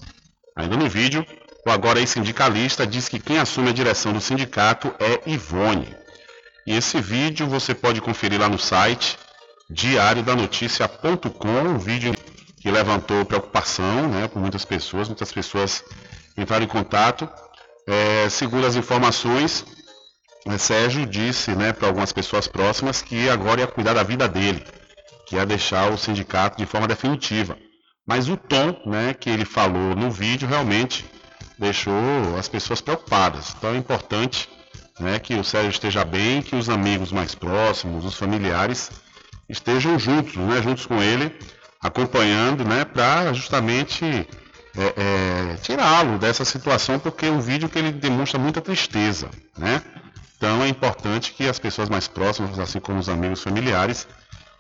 Ainda no vídeo, o agora ex-sindicalista diz que quem assume a direção do sindicato é Ivone. E esse vídeo você pode conferir lá no site diariodanoticia.com, um vídeo que levantou preocupação né, por muitas pessoas, muitas pessoas entraram em contato. É, segundo as informações, é, Sérgio disse né, para algumas pessoas próximas que agora ia cuidar da vida dele, que ia deixar o sindicato de forma definitiva. Mas o tom né, que ele falou no vídeo realmente deixou as pessoas preocupadas. Então é importante né, que o Sérgio esteja bem, que os amigos mais próximos, os familiares, estejam juntos, né, juntos com ele, acompanhando, né, para justamente é, é, tirá-lo dessa situação, porque é um vídeo que ele demonstra muita tristeza, né? Então é importante que as pessoas mais próximas, assim como os amigos familiares,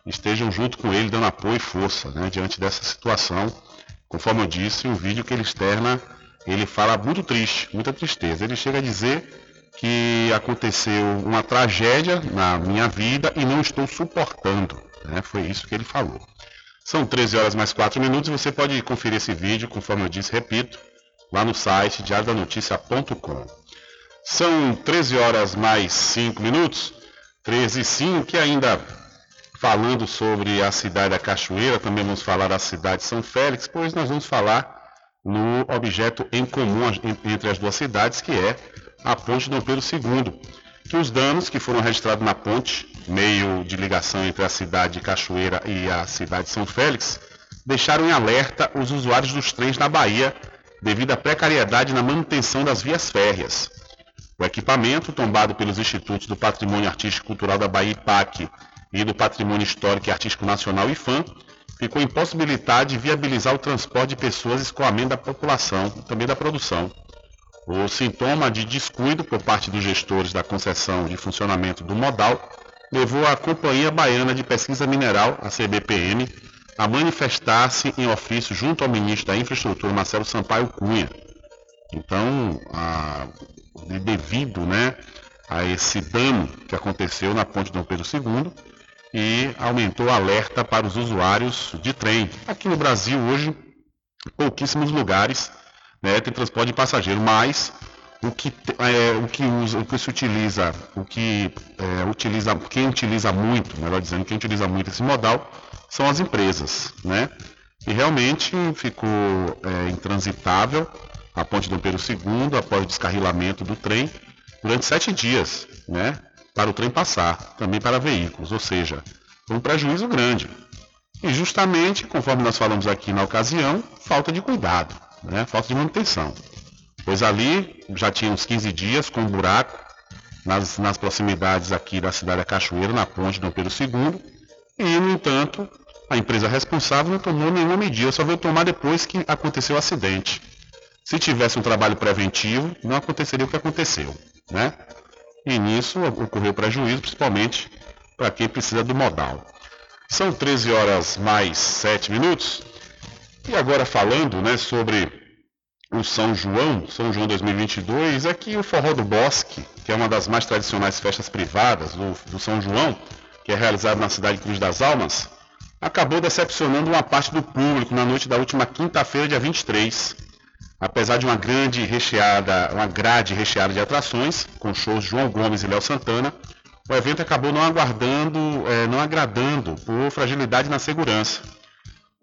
estejam junto com ele, dando apoio e força, né, diante dessa situação. Conforme eu disse, o vídeo que ele externa, ele fala muito triste, muita tristeza. Ele chega a dizer que aconteceu uma tragédia na minha vida e não estou suportando. Né? Foi isso que ele falou. São 13 horas mais 4 minutos e você pode conferir esse vídeo, conforme eu disse, repito, lá no site diariodanoticia.com. São 13 horas mais 5 minutos, 13 e 5, que ainda falando sobre a cidade da Cachoeira, também vamos falar da cidade de São Félix, pois nós vamos falar no objeto em comum entre as duas cidades, que é a ponte Dom Pedro II. que os danos que foram registrados na ponte, meio de ligação entre a cidade de Cachoeira e a cidade de São Félix, deixaram em alerta os usuários dos trens na Bahia devido à precariedade na manutenção das vias férreas. O equipamento, tombado pelos Institutos do Patrimônio Artístico e Cultural da Bahia IPAC e do Patrimônio Histórico e Artístico Nacional IFAM, ficou impossibilitado de viabilizar o transporte de pessoas e escoamento da população e também da produção. O sintoma de descuido por parte dos gestores da concessão de funcionamento do modal levou a Companhia Baiana de Pesquisa Mineral, a CBPM, a manifestar-se em ofício junto ao ministro da Infraestrutura, Marcelo Sampaio Cunha. Então, a, devido né, a esse dano que aconteceu na ponte Dom Pedro II, e aumentou o alerta para os usuários de trem. Aqui no Brasil, hoje, pouquíssimos lugares né, tem transporte de passageiro, mas o que, é, o que, usa, o que se utiliza, o que é, utiliza, quem utiliza muito, melhor dizendo, quem utiliza muito esse modal são as empresas, né? E realmente ficou é, intransitável a ponte do Pedro II após o descarrilamento do trem durante sete dias, né? Para o trem passar, também para veículos, ou seja, um prejuízo grande. E justamente, conforme nós falamos aqui na ocasião, falta de cuidado né? falta de manutenção. Pois ali já tinha uns 15 dias com um buraco nas, nas proximidades aqui da cidade da Cachoeira, na ponte Dom Pedro II, e, no entanto, a empresa responsável não tomou nenhuma medida, só veio tomar depois que aconteceu o acidente. Se tivesse um trabalho preventivo, não aconteceria o que aconteceu, né? E nisso ocorreu prejuízo, principalmente para quem precisa do modal. São 13 horas mais 7 minutos. E agora falando né, sobre o São João, São João 2022, é que o Forró do Bosque, que é uma das mais tradicionais festas privadas do, do São João, que é realizado na cidade de Cruz das Almas, acabou decepcionando uma parte do público na noite da última quinta-feira, dia 23. Apesar de uma grande recheada, uma grade recheada de atrações, com shows João Gomes e Léo Santana, o evento acabou não aguardando, eh, não agradando por fragilidade na segurança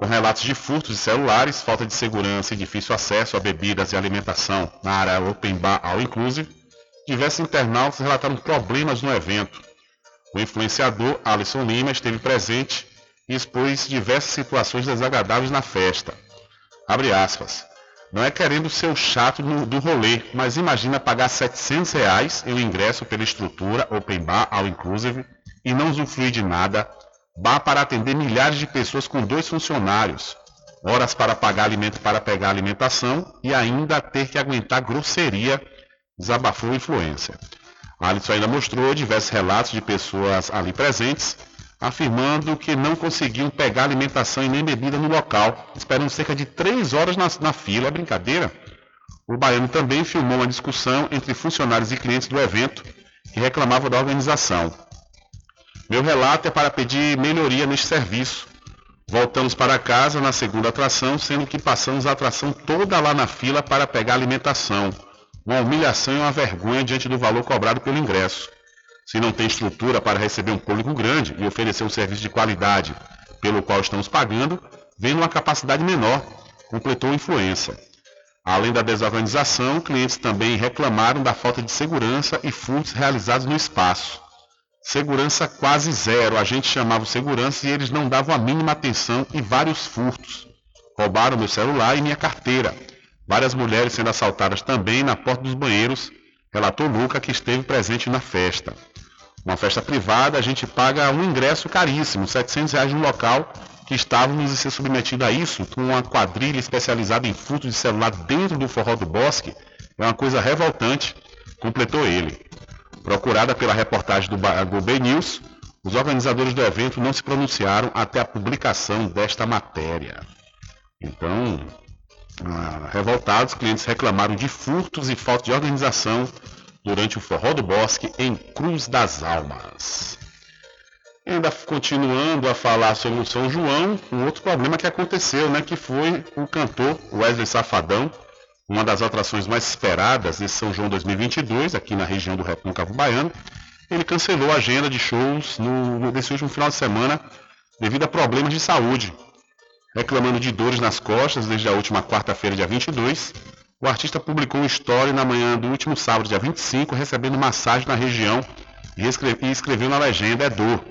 com relatos de furtos de celulares, falta de segurança e difícil acesso a bebidas e alimentação na área Open Bar All Inclusive, diversos internautas relataram problemas no evento. O influenciador Alisson Lima esteve presente e expôs diversas situações desagradáveis na festa. Abre aspas. Não é querendo ser o chato do, do rolê, mas imagina pagar 700 reais em um ingresso pela estrutura Open Bar All Inclusive e não usufruir de nada bar para atender milhares de pessoas com dois funcionários, horas para pagar alimento para pegar alimentação e ainda ter que aguentar grosseria, desabafou a influência. Alisson ainda mostrou diversos relatos de pessoas ali presentes, afirmando que não conseguiam pegar alimentação e nem bebida no local, esperando cerca de três horas na, na fila. É brincadeira? O baiano também filmou uma discussão entre funcionários e clientes do evento que reclamavam da organização. Meu relato é para pedir melhoria neste serviço. Voltamos para casa na segunda atração, sendo que passamos a atração toda lá na fila para pegar alimentação. Uma humilhação e uma vergonha diante do valor cobrado pelo ingresso. Se não tem estrutura para receber um público grande e oferecer um serviço de qualidade pelo qual estamos pagando, vem uma capacidade menor, completou a influência. Além da desorganização, clientes também reclamaram da falta de segurança e furtos realizados no espaço. Segurança quase zero. A gente chamava segurança e eles não davam a mínima atenção e vários furtos. Roubaram meu celular e minha carteira. Várias mulheres sendo assaltadas também na porta dos banheiros, relatou Luca, que esteve presente na festa. Uma festa privada, a gente paga um ingresso caríssimo, 700 reais no local, que estávamos a ser submetidos a isso, com uma quadrilha especializada em furto de celular dentro do forró do bosque, é uma coisa revoltante, completou ele. Procurada pela reportagem do, B News, os organizadores do evento não se pronunciaram até a publicação desta matéria. Então, ah, revoltados, clientes reclamaram de furtos e falta de organização durante o Forró do Bosque em Cruz das Almas. Ainda continuando a falar sobre o São João, um outro problema que aconteceu, né, que foi o cantor Wesley Safadão, uma das atrações mais esperadas de São João 2022, aqui na região do Recôncavo Baiano, ele cancelou a agenda de shows no, nesse último final de semana devido a problemas de saúde. Reclamando de dores nas costas desde a última quarta-feira, dia 22, o artista publicou um story na manhã do último sábado, dia 25, recebendo massagem na região e, escreve, e escreveu na legenda é dor.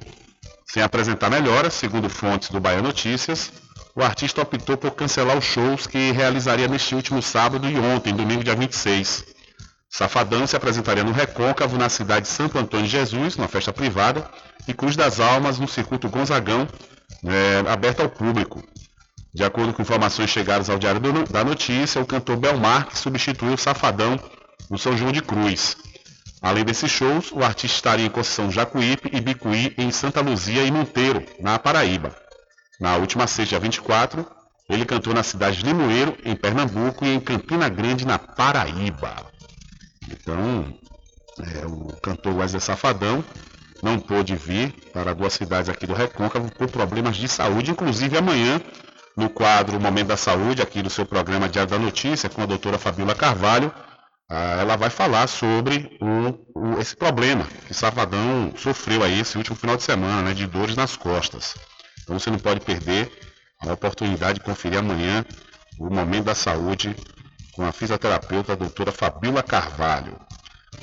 Sem apresentar melhoras, segundo fontes do Bahia Notícias, o artista optou por cancelar os shows que realizaria neste último sábado e ontem, domingo dia 26. Safadão se apresentaria no Recôncavo, na cidade de Santo Antônio de Jesus, numa festa privada, e Cruz das Almas, no circuito Gonzagão, é, aberto ao público. De acordo com informações chegadas ao Diário da Notícia, o cantor Belmar que substituiu o Safadão no São João de Cruz. Além desses shows, o artista estaria em Conceição Jacuípe e Bicuí em Santa Luzia e Monteiro, na Paraíba. Na última sexta, dia 24, ele cantou na cidade de Limoeiro, em Pernambuco, e em Campina Grande, na Paraíba. Então, é, o cantor Wesley Safadão não pôde vir para duas cidades aqui do Recôncavo por problemas de saúde, inclusive amanhã no quadro Momento da Saúde, aqui do seu programa Diário da Notícia, com a doutora Fabiola Carvalho, ah, ela vai falar sobre o, o, esse problema que Safadão sofreu aí esse último final de semana, né, de dores nas costas. Então você não pode perder a oportunidade de conferir amanhã o Momento da Saúde com a fisioterapeuta a doutora Fabiola Carvalho.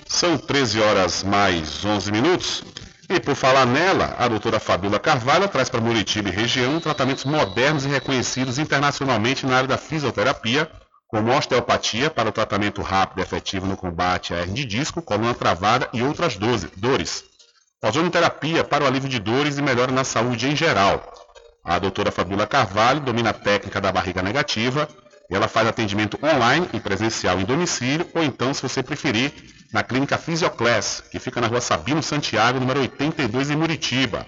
São 13 horas mais 11 minutos. E por falar nela, a doutora Fabiola Carvalho traz para Muritiba e região tratamentos modernos e reconhecidos internacionalmente na área da fisioterapia, como osteopatia para o tratamento rápido e efetivo no combate à hernia de disco, coluna travada e outras dores. Ozonoterapia para o alívio de dores e melhora na saúde em geral. A doutora Fabiola Carvalho domina a técnica da barriga negativa, ela faz atendimento online e presencial em domicílio, ou então, se você preferir, na Clínica Fisioclass, que fica na rua Sabino Santiago, número 82, em Muritiba.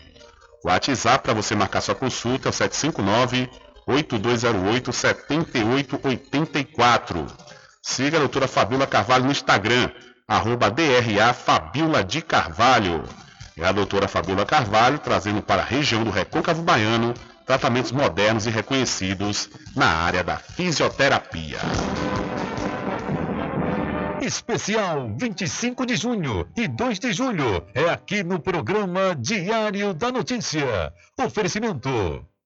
O WhatsApp para você marcar sua consulta é o 759-8208-7884. Siga a doutora Fabiola Carvalho no Instagram, arroba DRA Fabiola de Carvalho. É a doutora Fabiola Carvalho trazendo para a região do Recôncavo Baiano tratamentos modernos e reconhecidos na área da fisioterapia. Especial 25 de junho e 2 de julho é aqui no programa Diário da Notícia. Oferecimento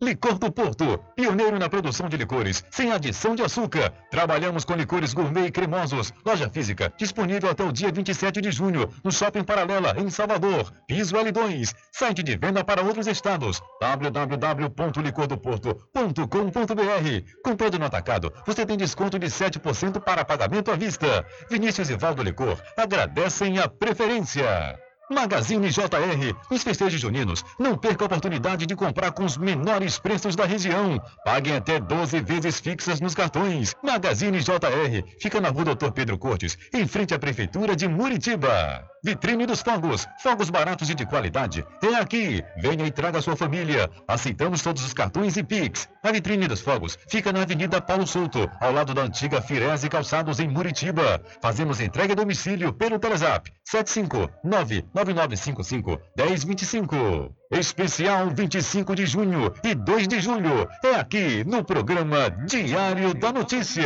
Licor do Porto, pioneiro na produção de licores, sem adição de açúcar. Trabalhamos com licores gourmet e cremosos. Loja física, disponível até o dia 27 de junho, no Shopping Paralela, em Salvador. Piso L2, site de venda para outros estados. www.licordoporto.com.br Comprando no atacado, você tem desconto de 7% para pagamento à vista. Vinícius e Valdo Licor agradecem a preferência. Magazine JR, os festejos juninos. Não perca a oportunidade de comprar com os menores preços da região. Paguem até 12 vezes fixas nos cartões. Magazine JR, fica na rua Doutor Pedro Cortes, em frente à Prefeitura de Muritiba. Vitrine dos Fogos, fogos baratos e de qualidade. É aqui. Venha e traga sua família. Aceitamos todos os cartões e Pix. A Vitrine dos Fogos fica na Avenida Paulo Souto, ao lado da antiga Firese Calçados, em Muritiba. Fazemos entrega a domicílio pelo Telezap 759-9955-1025. Especial 25 de junho e 2 de julho. É aqui no programa Diário da Notícia.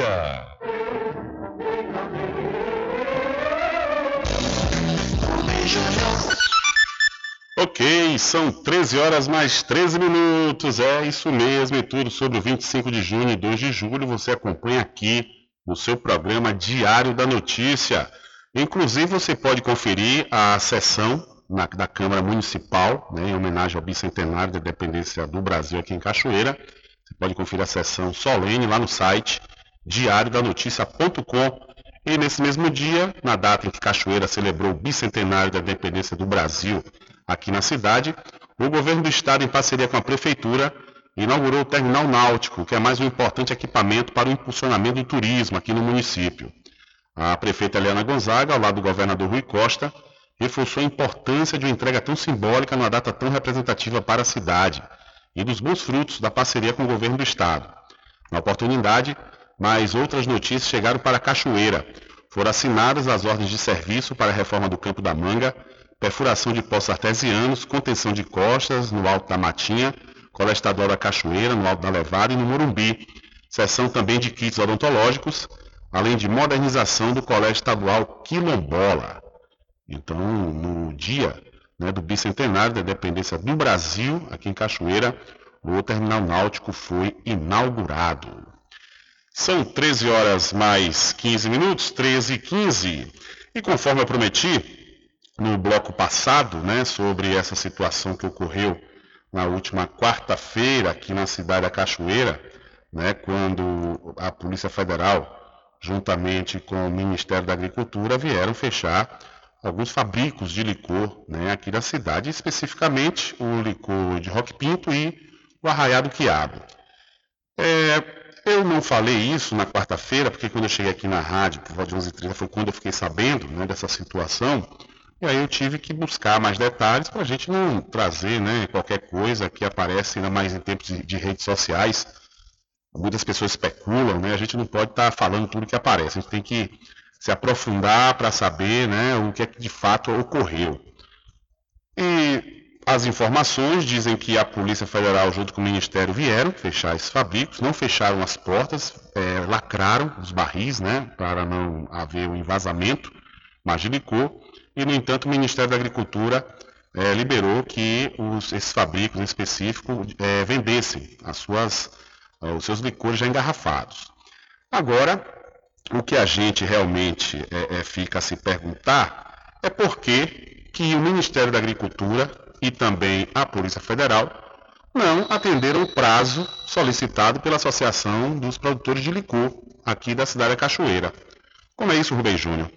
Ok, são 13 horas mais 13 minutos. É isso mesmo, e tudo sobre o 25 de junho e 2 de julho você acompanha aqui no seu programa Diário da Notícia. Inclusive, você pode conferir a sessão na, da Câmara Municipal, né, em homenagem ao bicentenário da independência do Brasil aqui em Cachoeira. Você pode conferir a sessão solene lá no site diariodanoticia.com e nesse mesmo dia, na data em que Cachoeira celebrou o bicentenário da independência do Brasil aqui na cidade, o governo do estado, em parceria com a prefeitura, inaugurou o terminal náutico, que é mais um importante equipamento para o impulsionamento do turismo aqui no município. A prefeita Eliana Gonzaga, ao lado do governador Rui Costa, reforçou a importância de uma entrega tão simbólica numa data tão representativa para a cidade e dos bons frutos da parceria com o governo do estado. Na oportunidade, mas outras notícias chegaram para Cachoeira. Foram assinadas as ordens de serviço para a reforma do Campo da Manga, perfuração de poços artesianos, contenção de costas no Alto da Matinha, Colégio Estadual da Cachoeira, no Alto da Levada e no Morumbi, seção também de kits odontológicos, além de modernização do Colégio Estadual Quilombola. Então, no dia né, do bicentenário da independência do Brasil, aqui em Cachoeira, o terminal náutico foi inaugurado. São 13 horas mais 15 minutos, 13 e 15. E conforme eu prometi no bloco passado, né, sobre essa situação que ocorreu na última quarta-feira aqui na cidade da Cachoeira, né, quando a Polícia Federal, juntamente com o Ministério da Agricultura, vieram fechar alguns fabricos de licor né, aqui da cidade, especificamente o licor de Roque Pinto e o Arraiado Quiabo. É, eu não falei isso na quarta-feira, porque quando eu cheguei aqui na rádio, por volta de 11h30, foi quando eu fiquei sabendo né, dessa situação. E aí eu tive que buscar mais detalhes para a gente não trazer né, qualquer coisa que aparece ainda mais em tempos de, de redes sociais. Muitas pessoas especulam, né? A gente não pode estar tá falando tudo que aparece. A gente tem que se aprofundar para saber né, o que é que de fato ocorreu. E as informações dizem que a Polícia Federal, junto com o Ministério, vieram fechar esses fabricos, não fecharam as portas, é, lacraram os barris, né, para não haver o um envasamento, mas de licor, e, no entanto, o Ministério da Agricultura é, liberou que os, esses fabricos em específico é, vendessem as suas, é, os seus licores já engarrafados. Agora, o que a gente realmente é, fica a se perguntar é por que, que o Ministério da Agricultura e também a Polícia Federal não atenderam o prazo solicitado pela Associação dos Produtores de Licor aqui da cidade da Cachoeira. Como é isso, Rubem Júnior?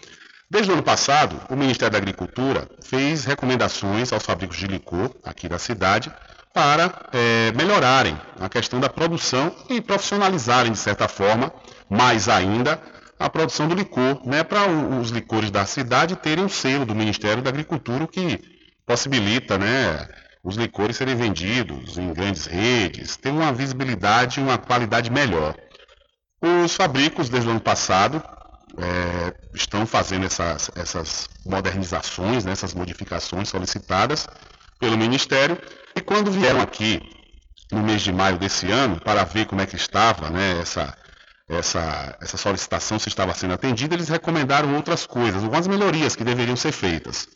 Desde o ano passado, o Ministério da Agricultura fez recomendações aos fabricos de licor aqui da cidade para é, melhorarem a questão da produção e profissionalizarem, de certa forma, mais ainda, a produção do licor, né, para os licores da cidade terem o um selo do Ministério da Agricultura, o que possibilita né, os licores serem vendidos em grandes redes, ter uma visibilidade e uma qualidade melhor. Os fabricos, desde o ano passado, é, estão fazendo essas, essas modernizações, né, essas modificações solicitadas pelo Ministério, e quando vieram aqui no mês de maio desse ano, para ver como é que estava né, essa, essa, essa solicitação, se estava sendo atendida, eles recomendaram outras coisas, algumas melhorias que deveriam ser feitas.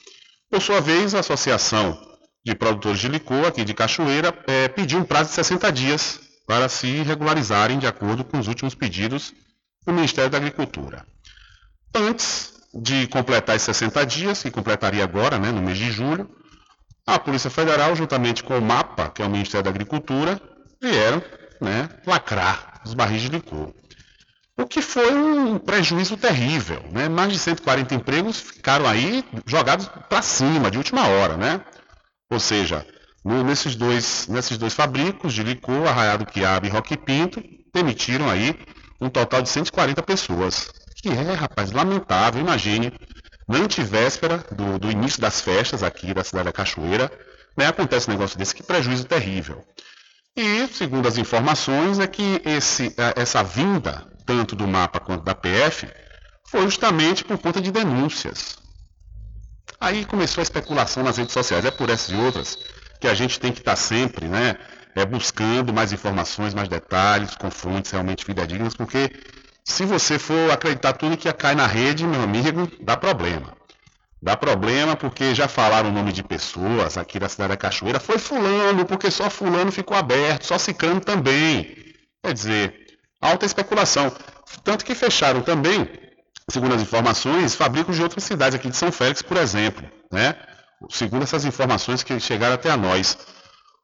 Por sua vez, a Associação de Produtores de Licor aqui de Cachoeira é, pediu um prazo de 60 dias para se regularizarem de acordo com os últimos pedidos do Ministério da Agricultura. Antes de completar esses 60 dias, que completaria agora, né, no mês de julho, a Polícia Federal, juntamente com o MAPA, que é o Ministério da Agricultura, vieram né, lacrar os barris de licor o que foi um prejuízo terrível. Né? Mais de 140 empregos ficaram aí jogados para cima, de última hora. Né? Ou seja, no, nesses, dois, nesses dois fabricos de licor, Arraiado Quiabo e Roque Pinto, demitiram aí um total de 140 pessoas. Que é, rapaz, lamentável. Imagine, na antivéspera do, do início das festas aqui da cidade da Cachoeira, né, acontece um negócio desse, que prejuízo terrível. E, segundo as informações, é que esse, essa vinda tanto do mapa quanto da PF, foi justamente por conta de denúncias. Aí começou a especulação nas redes sociais, é por essas e outras que a gente tem que estar sempre né, é, buscando mais informações, mais detalhes, com fontes realmente fidedignas, porque se você for acreditar tudo que cai na rede, meu amigo, dá problema. Dá problema porque já falaram o nome de pessoas aqui da cidade da Cachoeira. Foi fulano, porque só fulano ficou aberto, só cicano também. Quer dizer, alta especulação. Tanto que fecharam também, segundo as informações, fabricos de outras cidades aqui de São Félix, por exemplo, né? Segundo essas informações que chegaram até a nós.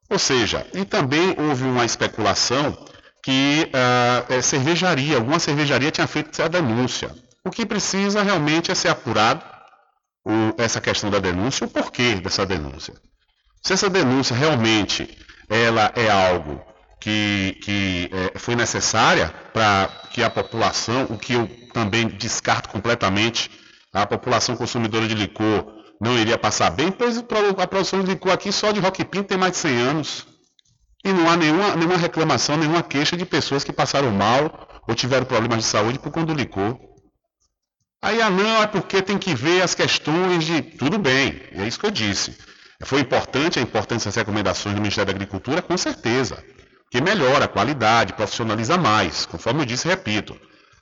Ou seja, e também houve uma especulação que uh, cervejaria, alguma cervejaria tinha feito essa denúncia. O que precisa realmente é ser apurado o, essa questão da denúncia, o porquê dessa denúncia. Se essa denúncia realmente ela é algo que, que é, foi necessária para que a população, o que eu também descarto completamente, a população consumidora de licor não iria passar bem, pois a produção de licor aqui só de Rock Pinto tem mais de 100 anos. E não há nenhuma, nenhuma reclamação, nenhuma queixa de pessoas que passaram mal ou tiveram problemas de saúde por conta do licor. Aí, ah não, é porque tem que ver as questões de... Tudo bem, é isso que eu disse. Foi importante a importância das recomendações do Ministério da Agricultura, com certeza que melhora a qualidade, profissionaliza mais, conforme eu disse, repito.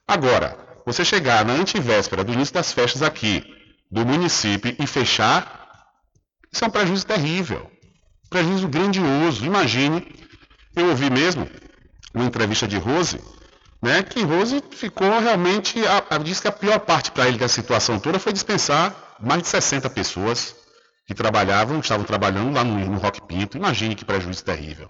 Agora, você chegar na antivéspera do início das festas aqui do município e fechar, isso é um prejuízo terrível, prejuízo grandioso. Imagine, eu ouvi mesmo uma entrevista de Rose né, que Rose ficou realmente, a, a, diz que a pior parte para ele da situação toda foi dispensar mais de 60 pessoas que trabalhavam, estavam trabalhando lá no, no Rock Pinto. Imagine que prejuízo terrível.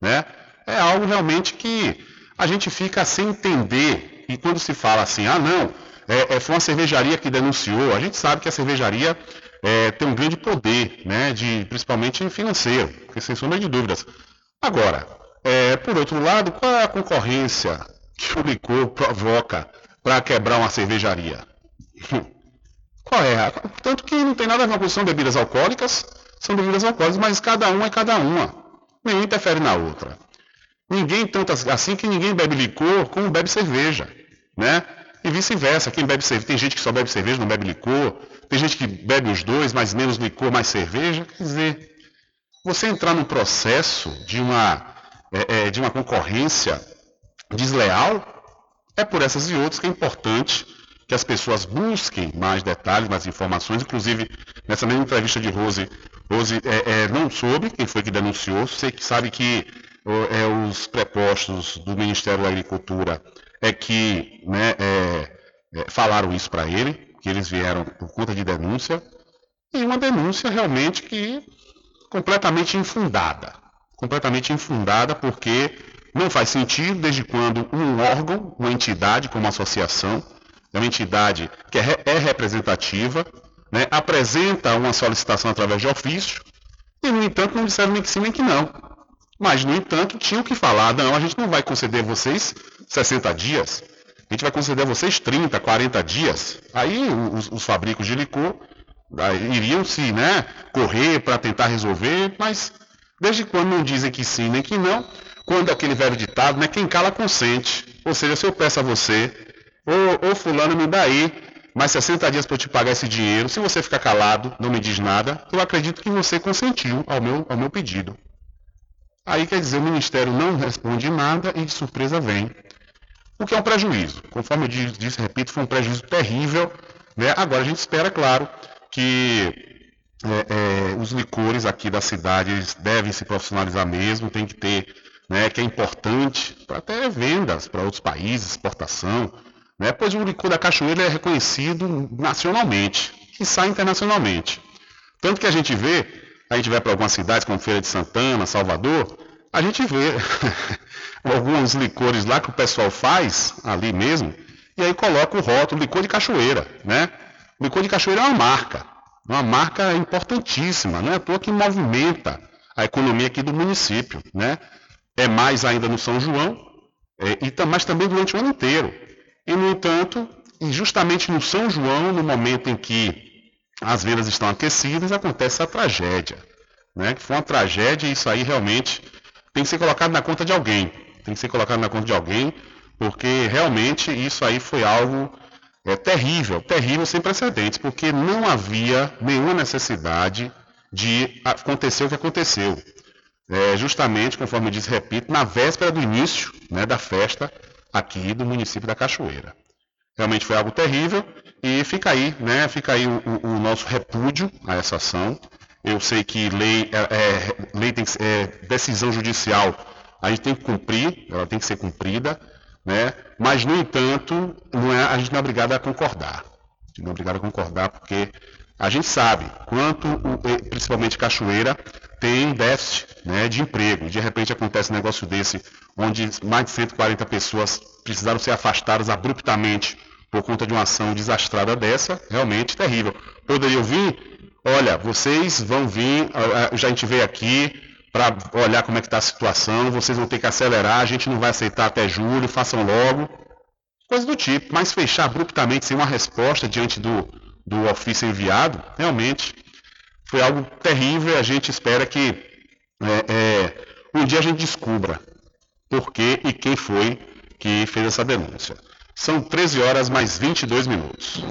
Né? É algo realmente que a gente fica sem entender. E quando se fala assim, ah não, é, é, foi uma cervejaria que denunciou, a gente sabe que a cervejaria é, tem um grande poder, né, de, principalmente financeiro, porque sem sombra de dúvidas. Agora, é, por outro lado, qual é a concorrência que o licor provoca para quebrar uma cervejaria? qual é? Tanto que não tem nada a ver com são bebidas alcoólicas, são bebidas alcoólicas, mas cada uma é cada uma. Nenhuma interfere na outra. Ninguém tanto assim que ninguém bebe licor como bebe cerveja, né? E vice-versa, quem bebe cerveja, tem gente que só bebe cerveja, não bebe licor, tem gente que bebe os dois, mas menos licor, mais cerveja. Quer dizer, você entrar num processo de uma é, é, de uma concorrência desleal, é por essas e outras que é importante que as pessoas busquem mais detalhes, mais informações. Inclusive, nessa mesma entrevista de Rose, Rose é, é, não soube quem foi que denunciou, sei que sabe que é, os prepostos do Ministério da Agricultura é que né, falaram isso para ele, que eles vieram por conta de denúncia, e uma denúncia realmente que completamente infundada completamente infundada, porque não faz sentido desde quando um órgão, uma entidade como associação, é uma entidade que é, é representativa, né, apresenta uma solicitação através de ofício, e no entanto não disseram nem que sim nem que não. Mas, no entanto, tinham que falar, não, a gente não vai conceder vocês 60 dias, a gente vai conceder a vocês 30, 40 dias. Aí os, os fabricos de licor iriam se né, correr para tentar resolver, mas Desde quando não dizem que sim nem que não, quando aquele velho ditado, né, quem cala consente. Ou seja, se eu peço a você, ô, ô fulano, me dá aí mais 60 dias para eu te pagar esse dinheiro, se você ficar calado, não me diz nada, eu acredito que você consentiu ao meu, ao meu pedido. Aí quer dizer, o Ministério não responde nada e de surpresa vem. O que é um prejuízo. Conforme eu disse, repito, foi um prejuízo terrível. Né? Agora a gente espera, claro, que é, é, os licores aqui da cidade devem se profissionalizar mesmo, tem que ter, né, que é importante para até vendas para outros países, exportação, né, pois o licor da Cachoeira é reconhecido nacionalmente, e sai internacionalmente. Tanto que a gente vê, a gente vai para algumas cidades como Feira de Santana, Salvador, a gente vê alguns licores lá que o pessoal faz ali mesmo, e aí coloca o rótulo licor de cachoeira, né? O licor de cachoeira é uma marca. Uma marca importantíssima, não é toa que movimenta a economia aqui do município. Né? É mais ainda no São João, é, e, mas também durante o ano inteiro. E, no entanto, e justamente no São João, no momento em que as vendas estão aquecidas, acontece a tragédia. Né? Que foi uma tragédia e isso aí realmente tem que ser colocado na conta de alguém. Tem que ser colocado na conta de alguém, porque realmente isso aí foi algo é terrível, terrível sem precedentes, porque não havia nenhuma necessidade de acontecer o que aconteceu. É, justamente, conforme disse, repito, na véspera do início né, da festa aqui do município da Cachoeira. Realmente foi algo terrível e fica aí, né, fica aí o, o nosso repúdio a essa ação. Eu sei que lei, é, é, lei tem, é, decisão judicial a gente tem que cumprir, ela tem que ser cumprida. Né? Mas, no entanto, não é, a gente não é obrigado a concordar. A gente não é obrigado a concordar porque a gente sabe quanto, principalmente Cachoeira, tem déficit né, de emprego. De repente acontece um negócio desse, onde mais de 140 pessoas precisaram ser afastadas abruptamente por conta de uma ação desastrada dessa, realmente terrível. Poderiam vir, olha, vocês vão vir, já a gente veio aqui, para olhar como é que está a situação, vocês vão ter que acelerar, a gente não vai aceitar até julho, façam logo. Coisa do tipo, mas fechar abruptamente sem uma resposta diante do, do ofício enviado, realmente foi algo terrível. A gente espera que é, é, um dia a gente descubra por que e quem foi que fez essa denúncia. São 13 horas mais 22 minutos.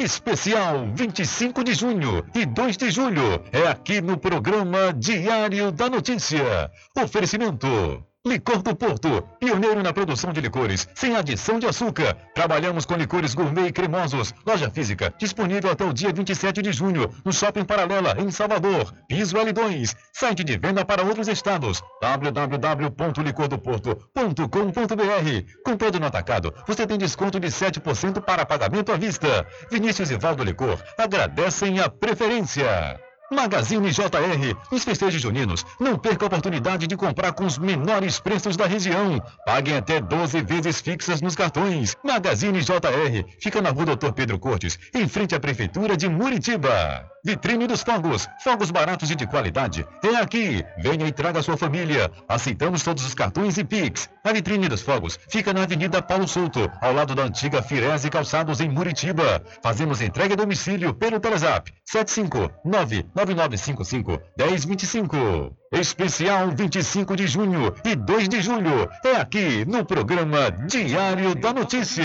Especial 25 de junho e 2 de julho é aqui no programa Diário da Notícia. Oferecimento Licor do Porto, pioneiro na produção de licores, sem adição de açúcar. Trabalhamos com licores gourmet e cremosos. Loja física, disponível até o dia 27 de junho, no Shopping Paralela, em Salvador. Piso L2, site de venda para outros estados. www.licordoporto.com.br Comprando no atacado, você tem desconto de 7% para pagamento à vista. Vinícius e Valdo Licor agradecem a preferência. Magazine JR, os festejos juninos. Não perca a oportunidade de comprar com os menores preços da região. Paguem até 12 vezes fixas nos cartões. Magazine JR, fica na rua Doutor Pedro Cortes, em frente à Prefeitura de Muritiba. Vitrine dos Fogos, fogos baratos e de qualidade. É aqui. Venha e traga sua família. Aceitamos todos os cartões e Pix. A Vitrine dos Fogos fica na Avenida Paulo Souto, ao lado da antiga Firese Calçados, em Muritiba. Fazemos entrega a domicílio pelo Telezap 759-9955-1025. Especial 25 de junho e 2 de julho. É aqui no programa Diário da Notícia.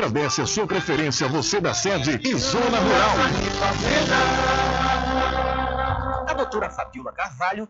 agradece a sua preferência, você da sede e zona rural. A doutora Fabiola Carvalho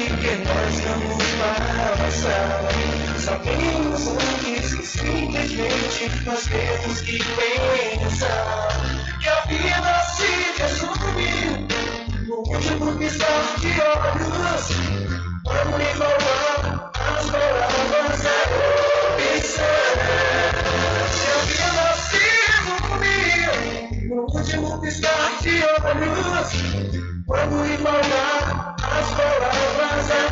nós vamos passar. Sabemos antes que simplesmente nós temos que pensar que a vida se resume no último piscar de olhos. Quando me falar as palavras é último piscar de olhos. Quando me falar as palavras é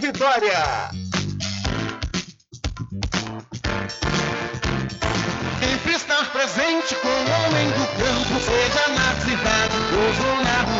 Vitória. Sempre estar presente com o homem do campo, seja na cidade ou zona rural.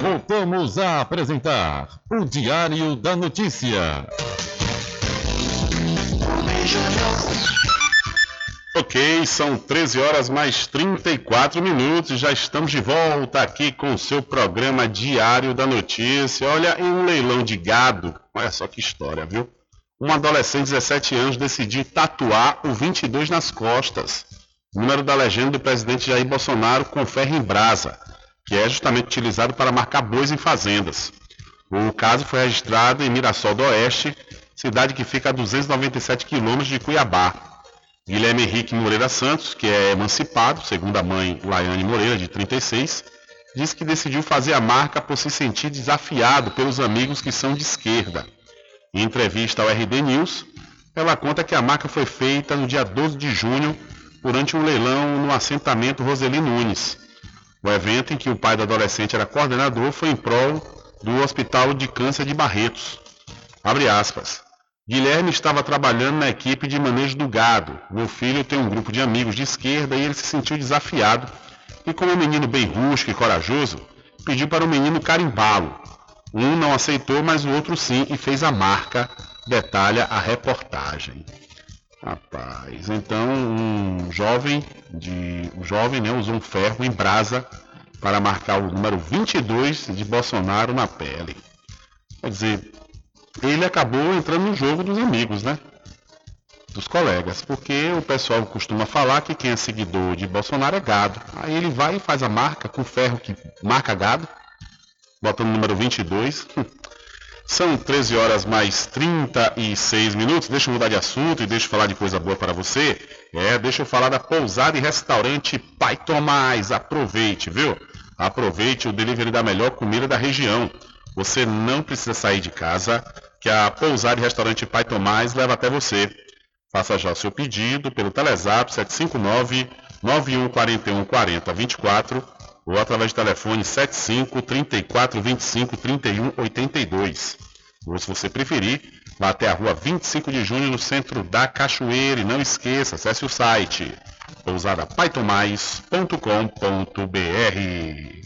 Voltamos a apresentar o Diário da Notícia. Ok, são 13 horas mais 34 minutos. Já estamos de volta aqui com o seu programa Diário da Notícia. Olha, em um leilão de gado, olha só que história, viu? Um adolescente de 17 anos decidiu tatuar o 22 nas costas. Número da legenda do presidente Jair Bolsonaro com ferro em brasa que é justamente utilizado para marcar bois em fazendas. O caso foi registrado em Mirassol do Oeste, cidade que fica a 297 quilômetros de Cuiabá. Guilherme Henrique Moreira Santos, que é emancipado, segundo a mãe Laiane Moreira, de 36, disse que decidiu fazer a marca por se sentir desafiado pelos amigos que são de esquerda. Em entrevista ao RD News, ela conta que a marca foi feita no dia 12 de junho durante um leilão no assentamento Roseli Nunes. O evento em que o pai do adolescente era coordenador foi em prol do Hospital de Câncer de Barretos. Abre aspas. Guilherme estava trabalhando na equipe de manejo do gado. Meu filho tem um grupo de amigos de esquerda e ele se sentiu desafiado. E como um menino bem rústico e corajoso, pediu para o menino carimbá-lo. Um não aceitou, mas o outro sim e fez a marca, detalha a reportagem. Rapaz, então um jovem de um jovem, né, usou um ferro em brasa para marcar o número 22 de Bolsonaro na pele. Quer dizer, ele acabou entrando no jogo dos amigos, né? Dos colegas, porque o pessoal costuma falar que quem é seguidor de Bolsonaro é gado. Aí ele vai e faz a marca com ferro que marca gado, botando o número 22. São 13 horas mais 36 minutos. Deixa eu mudar de assunto e deixa eu falar de coisa boa para você. É, deixa eu falar da pousada e restaurante Pai Tomás. Aproveite, viu? Aproveite o delivery da melhor comida da região. Você não precisa sair de casa, que a pousada e restaurante Pai Tomás leva até você. Faça já o seu pedido pelo Telezap 759 9141 4024 ou através do telefone 75 34 25 31 82. Ou se você preferir, vá até a rua 25 de junho no centro da Cachoeira e não esqueça, acesse o site pousadapaitomais.com.br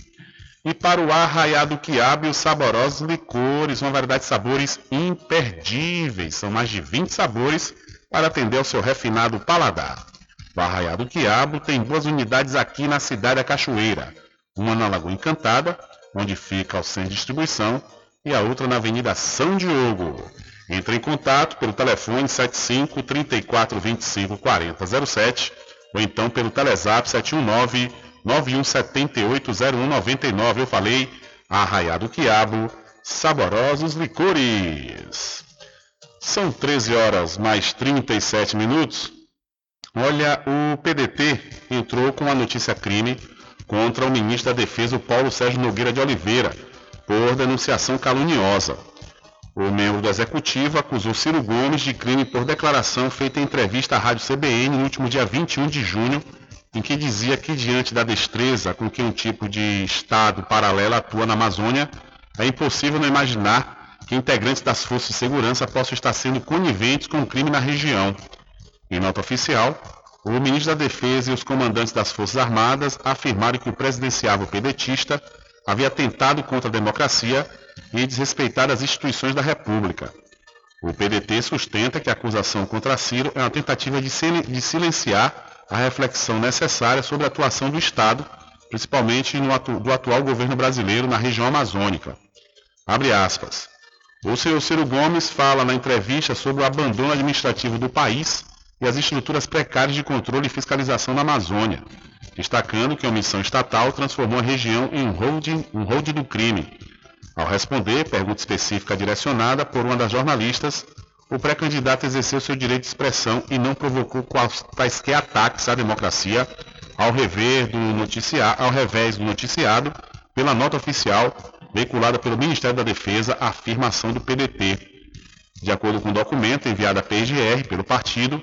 e para o Arraiado Quiabo e os saborosos licores, uma variedade de sabores imperdíveis. São mais de 20 sabores para atender ao seu refinado paladar. O Arraiado Quiabo tem duas unidades aqui na cidade da Cachoeira uma na Lagoa Encantada, onde fica o centro de distribuição, e a outra na Avenida São Diogo. Entre em contato pelo telefone 75 34 25 40 07 ou então pelo Telezap 719 9178 0199. Eu falei Arraiado Quiabo, saborosos licores. São 13 horas mais 37 minutos. Olha, o PDT entrou com a notícia crime contra o ministro da Defesa, Paulo Sérgio Nogueira de Oliveira, por denunciação caluniosa. O membro do executivo acusou Ciro Gomes de crime por declaração feita em entrevista à Rádio CBN no último dia 21 de junho, em que dizia que, diante da destreza com que um tipo de Estado paralelo atua na Amazônia, é impossível não imaginar que integrantes das forças de segurança possam estar sendo coniventes com o crime na região. Em nota oficial, o ministro da Defesa e os comandantes das Forças Armadas afirmaram que o presidenciável pedetista havia tentado contra a democracia e desrespeitado as instituições da República. O PDT sustenta que a acusação contra Ciro é uma tentativa de silenciar a reflexão necessária sobre a atuação do Estado, principalmente atu do atual governo brasileiro na região amazônica. Abre aspas. O senhor Ciro Gomes fala na entrevista sobre o abandono administrativo do país e as estruturas precárias de controle e fiscalização na Amazônia, destacando que a omissão estatal transformou a região em um holding, um holding do crime. Ao responder pergunta específica direcionada por uma das jornalistas, o pré-candidato exerceu seu direito de expressão e não provocou quaisquer ataques à democracia ao, rever do ao revés do noticiado pela nota oficial veiculada pelo Ministério da Defesa a afirmação do PDT. De acordo com o documento enviado à PGR pelo partido,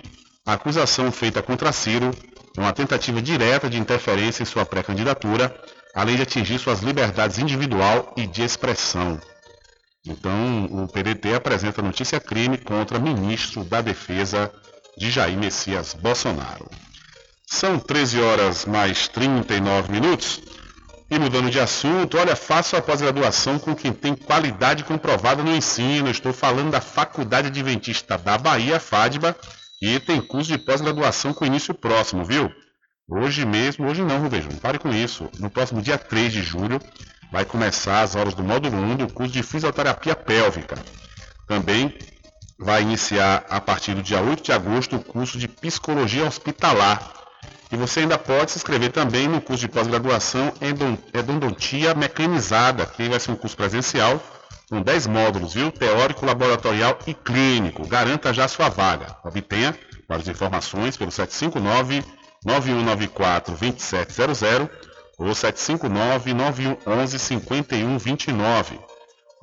a acusação feita contra Ciro é uma tentativa direta de interferência em sua pré-candidatura, além de atingir suas liberdades individual e de expressão. Então, o PDT apresenta notícia-crime contra ministro da Defesa de Jair Messias Bolsonaro. São 13 horas mais 39 minutos. E mudando de assunto, olha, faça a pós-graduação com quem tem qualidade comprovada no ensino. Estou falando da Faculdade Adventista da Bahia, FADBA, e tem curso de pós-graduação com início próximo, viu? Hoje mesmo, hoje não, Rubejão, pare com isso. No próximo dia 3 de julho, vai começar as aulas do módulo 1 do curso de fisioterapia pélvica. Também vai iniciar a partir do dia 8 de agosto o curso de psicologia hospitalar. E você ainda pode se inscrever também no curso de pós-graduação em endodontia mecanizada, que vai ser um curso presencial com 10 módulos, viu? Teórico, laboratorial e clínico. Garanta já sua vaga. Obtenha várias informações pelo 759 9194 2700 ou 759-9111-5129.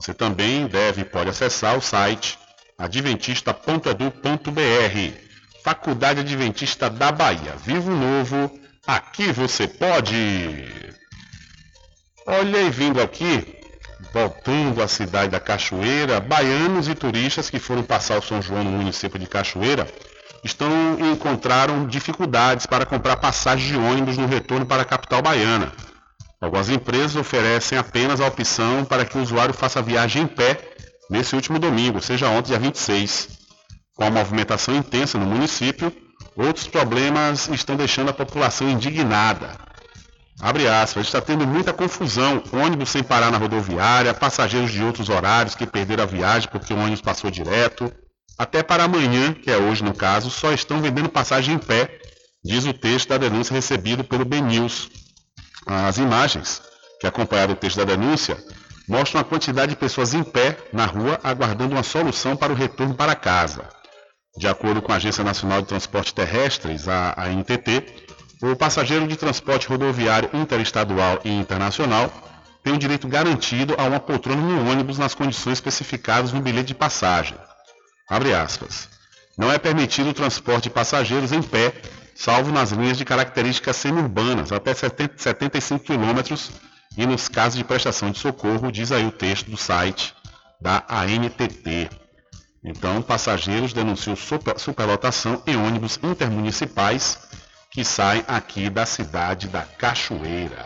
Você também deve pode acessar o site adventista.edu.br. Faculdade Adventista da Bahia. Vivo Novo, aqui você pode. Olha e vindo aqui, voltando à cidade da Cachoeira, baianos e turistas que foram passar o São João no município de Cachoeira estão encontraram dificuldades para comprar passagens de ônibus no retorno para a capital baiana. Algumas empresas oferecem apenas a opção para que o usuário faça a viagem em pé nesse último domingo, seja ontem, dia 26. Com a movimentação intensa no município, outros problemas estão deixando a população indignada. Abre aspas, está tendo muita confusão, ônibus sem parar na rodoviária, passageiros de outros horários que perderam a viagem porque o ônibus passou direto. Até para amanhã, que é hoje no caso, só estão vendendo passagem em pé, diz o texto da denúncia recebido pelo BNews. As imagens que acompanharam o texto da denúncia mostram a quantidade de pessoas em pé na rua aguardando uma solução para o retorno para casa. De acordo com a Agência Nacional de Transportes Terrestres, a ANTT, o passageiro de transporte rodoviário interestadual e internacional tem o direito garantido a uma poltrona no ônibus nas condições especificadas no bilhete de passagem. Abre aspas. Não é permitido o transporte de passageiros em pé, salvo nas linhas de características semi-urbanas, até 70, 75 km e nos casos de prestação de socorro, diz aí o texto do site da ANTT. Então, passageiros denunciam super, superlotação em ônibus intermunicipais que saem aqui da cidade da Cachoeira.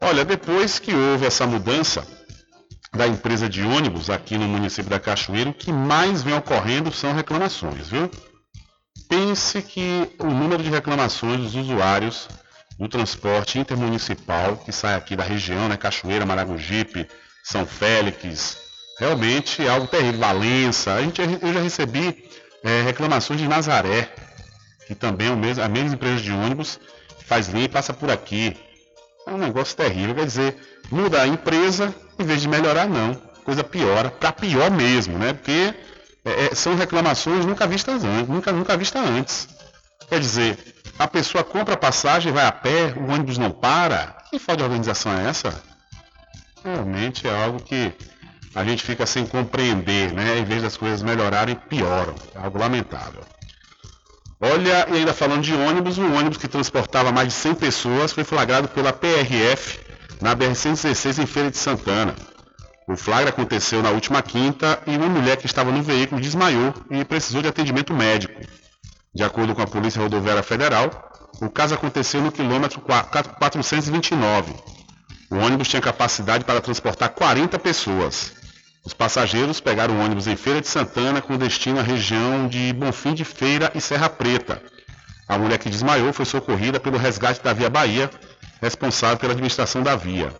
Olha, depois que houve essa mudança, da empresa de ônibus aqui no município da Cachoeira, o que mais vem ocorrendo são reclamações, viu? Pense que o número de reclamações dos usuários do transporte intermunicipal que sai aqui da região, né, Cachoeira, Maragogipe, São Félix, realmente é algo terrível. Valença, a gente, eu já recebi é, reclamações de Nazaré, que também é mesmo, a mesma empresa de ônibus, faz linha e passa por aqui. É um negócio terrível, quer dizer, muda a empresa, em vez de melhorar, não. Coisa piora, para pior mesmo, né? Porque é, é, são reclamações nunca vistas antes, nunca, nunca vistas antes. Quer dizer, a pessoa compra a passagem, vai a pé, o ônibus não para. Que falta de organização é essa? Realmente é algo que a gente fica sem compreender, né? Em vez das coisas melhorarem, pioram. É algo lamentável. Olha, e ainda falando de ônibus, um ônibus que transportava mais de 100 pessoas foi flagrado pela PRF na BR-116 em Feira de Santana. O flagra aconteceu na última quinta e uma mulher que estava no veículo desmaiou e precisou de atendimento médico. De acordo com a Polícia Rodoviária Federal, o caso aconteceu no quilômetro 429. O ônibus tinha capacidade para transportar 40 pessoas. Os passageiros pegaram o ônibus em Feira de Santana com destino à região de Bonfim de Feira e Serra Preta. A mulher que desmaiou foi socorrida pelo resgate da Via Bahia responsável pela administração da via.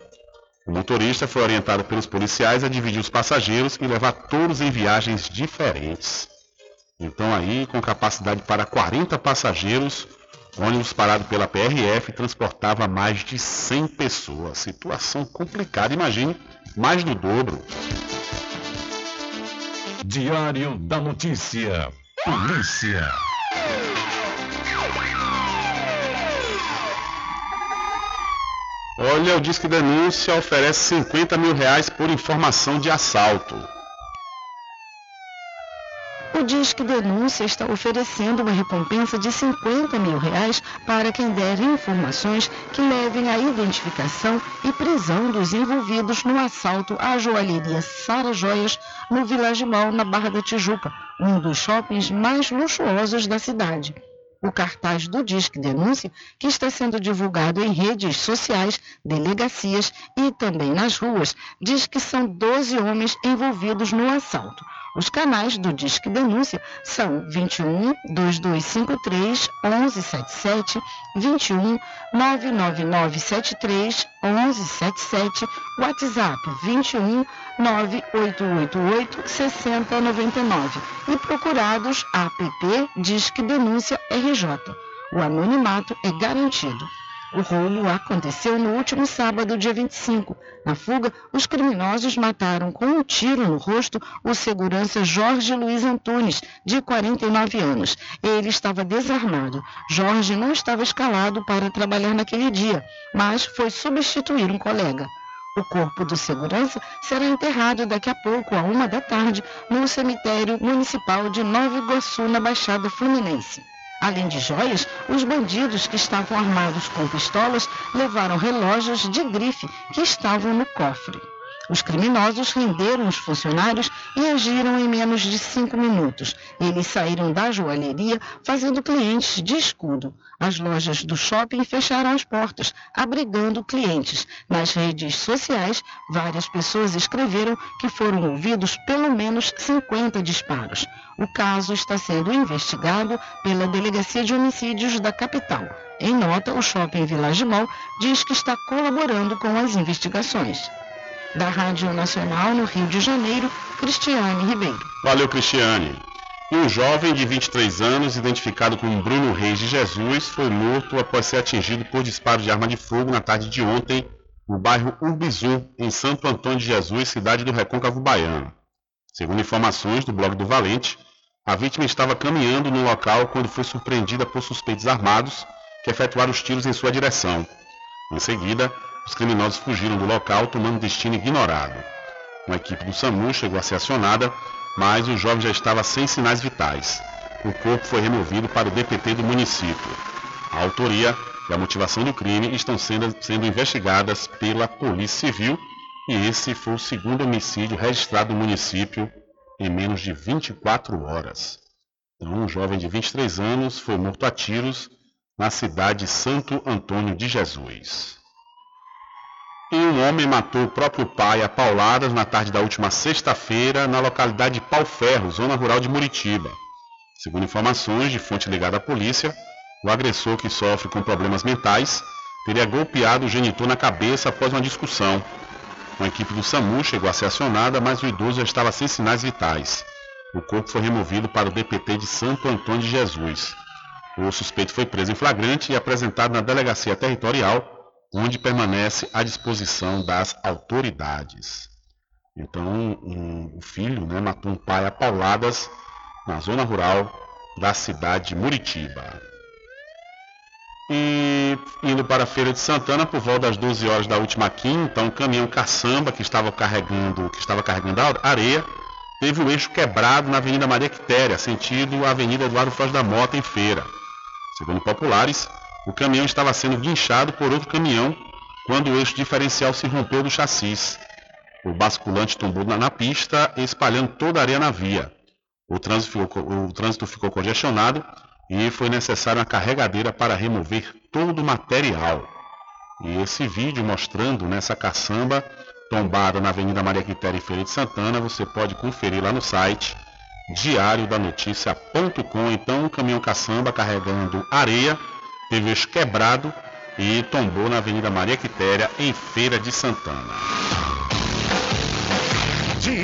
O motorista foi orientado pelos policiais a dividir os passageiros e levar todos em viagens diferentes. Então aí, com capacidade para 40 passageiros, ônibus parado pela PRF transportava mais de 100 pessoas. Situação complicada, imagine, mais do dobro. Diário da Notícia. Polícia. Olha, o Disque Denúncia oferece 50 mil reais por informação de assalto. O Disque Denúncia está oferecendo uma recompensa de 50 mil reais para quem der informações que levem à identificação e prisão dos envolvidos no assalto à joalheria Sara Joias, no Village Mall, na Barra da Tijuca, um dos shoppings mais luxuosos da cidade. O cartaz do Disque Denúncia, que está sendo divulgado em redes sociais, delegacias e também nas ruas, diz que são 12 homens envolvidos no assalto. Os canais do Disque Denúncia são 21 2253 1177, 21 99973 1177, WhatsApp 21 9888 6099 e procurados app Disque Denúncia RJ. O anonimato é garantido. O roubo aconteceu no último sábado, dia 25. Na fuga, os criminosos mataram com um tiro no rosto o segurança Jorge Luiz Antunes, de 49 anos. Ele estava desarmado. Jorge não estava escalado para trabalhar naquele dia, mas foi substituir um colega. O corpo do segurança será enterrado daqui a pouco, a uma da tarde, no cemitério municipal de Nova Iguaçu, na Baixada Fluminense. Além de joias, os bandidos que estavam armados com pistolas levaram relógios de grife que estavam no cofre. Os criminosos renderam os funcionários e agiram em menos de cinco minutos. Eles saíram da joalheria fazendo clientes de escudo. As lojas do shopping fecharam as portas, abrigando clientes. Nas redes sociais, várias pessoas escreveram que foram ouvidos pelo menos 50 disparos. O caso está sendo investigado pela Delegacia de Homicídios da capital. Em nota, o Shopping Village Mall diz que está colaborando com as investigações. Da Rádio Nacional no Rio de Janeiro, Cristiane Ribeiro. Valeu, Cristiane. Um jovem de 23 anos, identificado como Bruno Reis de Jesus, foi morto após ser atingido por disparo de arma de fogo na tarde de ontem, no bairro Urbizu, em Santo Antônio de Jesus, cidade do Recôncavo Baiano. Segundo informações do blog do Valente, a vítima estava caminhando no local quando foi surpreendida por suspeitos armados que efetuaram os tiros em sua direção. Em seguida, os criminosos fugiram do local, tomando destino ignorado. Uma equipe do SAMU chegou a ser acionada, mas o jovem já estava sem sinais vitais. O corpo foi removido para o DPT do município. A autoria e a motivação do crime estão sendo, sendo investigadas pela Polícia Civil e esse foi o segundo homicídio registrado no município em menos de 24 horas. Então, um jovem de 23 anos foi morto a tiros na cidade de Santo Antônio de Jesus. E um homem matou o próprio pai a pauladas na tarde da última sexta-feira na localidade de Pau Ferro, zona rural de Muritiba. Segundo informações de fonte ligada à polícia, o agressor que sofre com problemas mentais teria golpeado o genitor na cabeça após uma discussão. Uma equipe do SAMU chegou a ser acionada, mas o idoso já estava sem sinais vitais. O corpo foi removido para o DPT de Santo Antônio de Jesus. O suspeito foi preso em flagrante e apresentado na delegacia territorial onde permanece à disposição das autoridades. Então, um, o filho né, matou um pai a pauladas na zona rural da cidade de Muritiba. E indo para a Feira de Santana, por volta das 12 horas da última quinta, um caminhão caçamba que estava carregando, que estava carregando areia teve o eixo quebrado na Avenida Maria Quitéria, sentido a Avenida Eduardo Foz da Mota, em Feira. Segundo populares, o caminhão estava sendo guinchado por outro caminhão quando o eixo diferencial se rompeu do chassis. O basculante tombou na pista, espalhando toda a areia na via. O trânsito, ficou, o trânsito ficou congestionado e foi necessária uma carregadeira para remover todo o material. E esse vídeo mostrando nessa caçamba tombada na Avenida Maria Quitéria e Feira de Santana, você pode conferir lá no site diariodanoticia.com. Então, o caminhão caçamba carregando areia teve o eixo quebrado e tombou na Avenida Maria Quitéria, em Feira de Santana.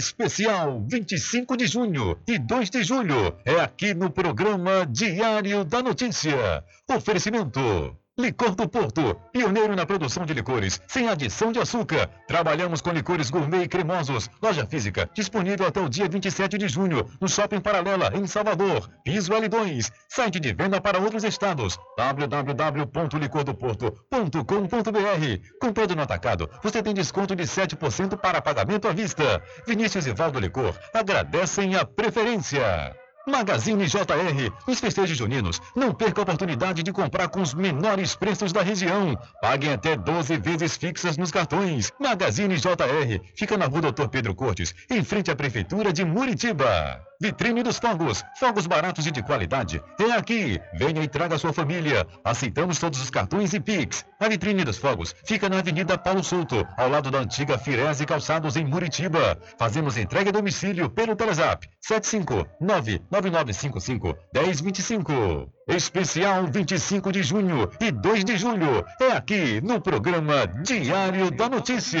Especial 25 de junho e 2 de julho é aqui no programa Diário da Notícia. Oferecimento. Licor do Porto, pioneiro na produção de licores, sem adição de açúcar. Trabalhamos com licores gourmet e cremosos. Loja física, disponível até o dia 27 de junho, no Shopping Paralela, em Salvador. Piso L2, site de venda para outros estados. www.licordoporto.com.br Comprando no atacado, você tem desconto de 7% para pagamento à vista. Vinícius e Valdo Licor agradecem a preferência. Magazine JR, nos festejos juninos, não perca a oportunidade de comprar com os menores preços da região. Paguem até 12 vezes fixas nos cartões. Magazine JR, fica na rua Doutor Pedro Cortes, em frente à Prefeitura de Muritiba. Vitrine dos Fogos, fogos baratos e de qualidade. É aqui. Venha e traga sua família. Aceitamos todos os cartões e Pix. A Vitrine dos Fogos fica na Avenida Paulo Souto, ao lado da antiga Firese Calçados em Muritiba. Fazemos entrega a domicílio pelo Telezap 759-9955-1025. Especial 25 de junho e 2 de julho. É aqui no programa Diário da Notícia.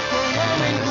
com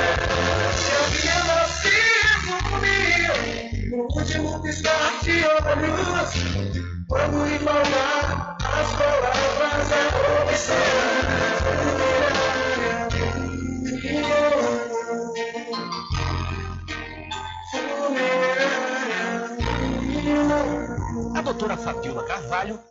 No último piscar de olhos. Vamos embalar as palavras da opção. A doutora Fabiola Carvalho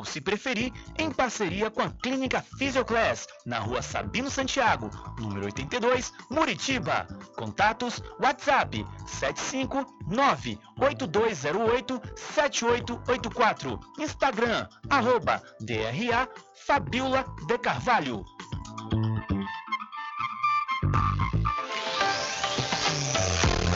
ou se preferir, em parceria com a Clínica Physioclass, na rua Sabino Santiago, número 82, Muritiba. Contatos WhatsApp 759-8208-7884. Instagram, arroba DRA Fabiola de Carvalho.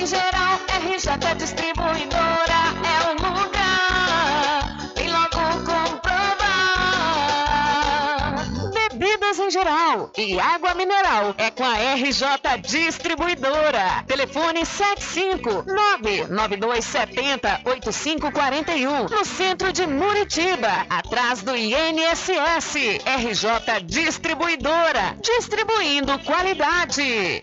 em geral. RJ Distribuidora é o lugar. Vem logo comprovar. Bebidas em geral e água mineral é com a RJ Distribuidora. Telefone 75992708541 no centro de Muritiba, atrás do INSS. RJ Distribuidora, distribuindo qualidade.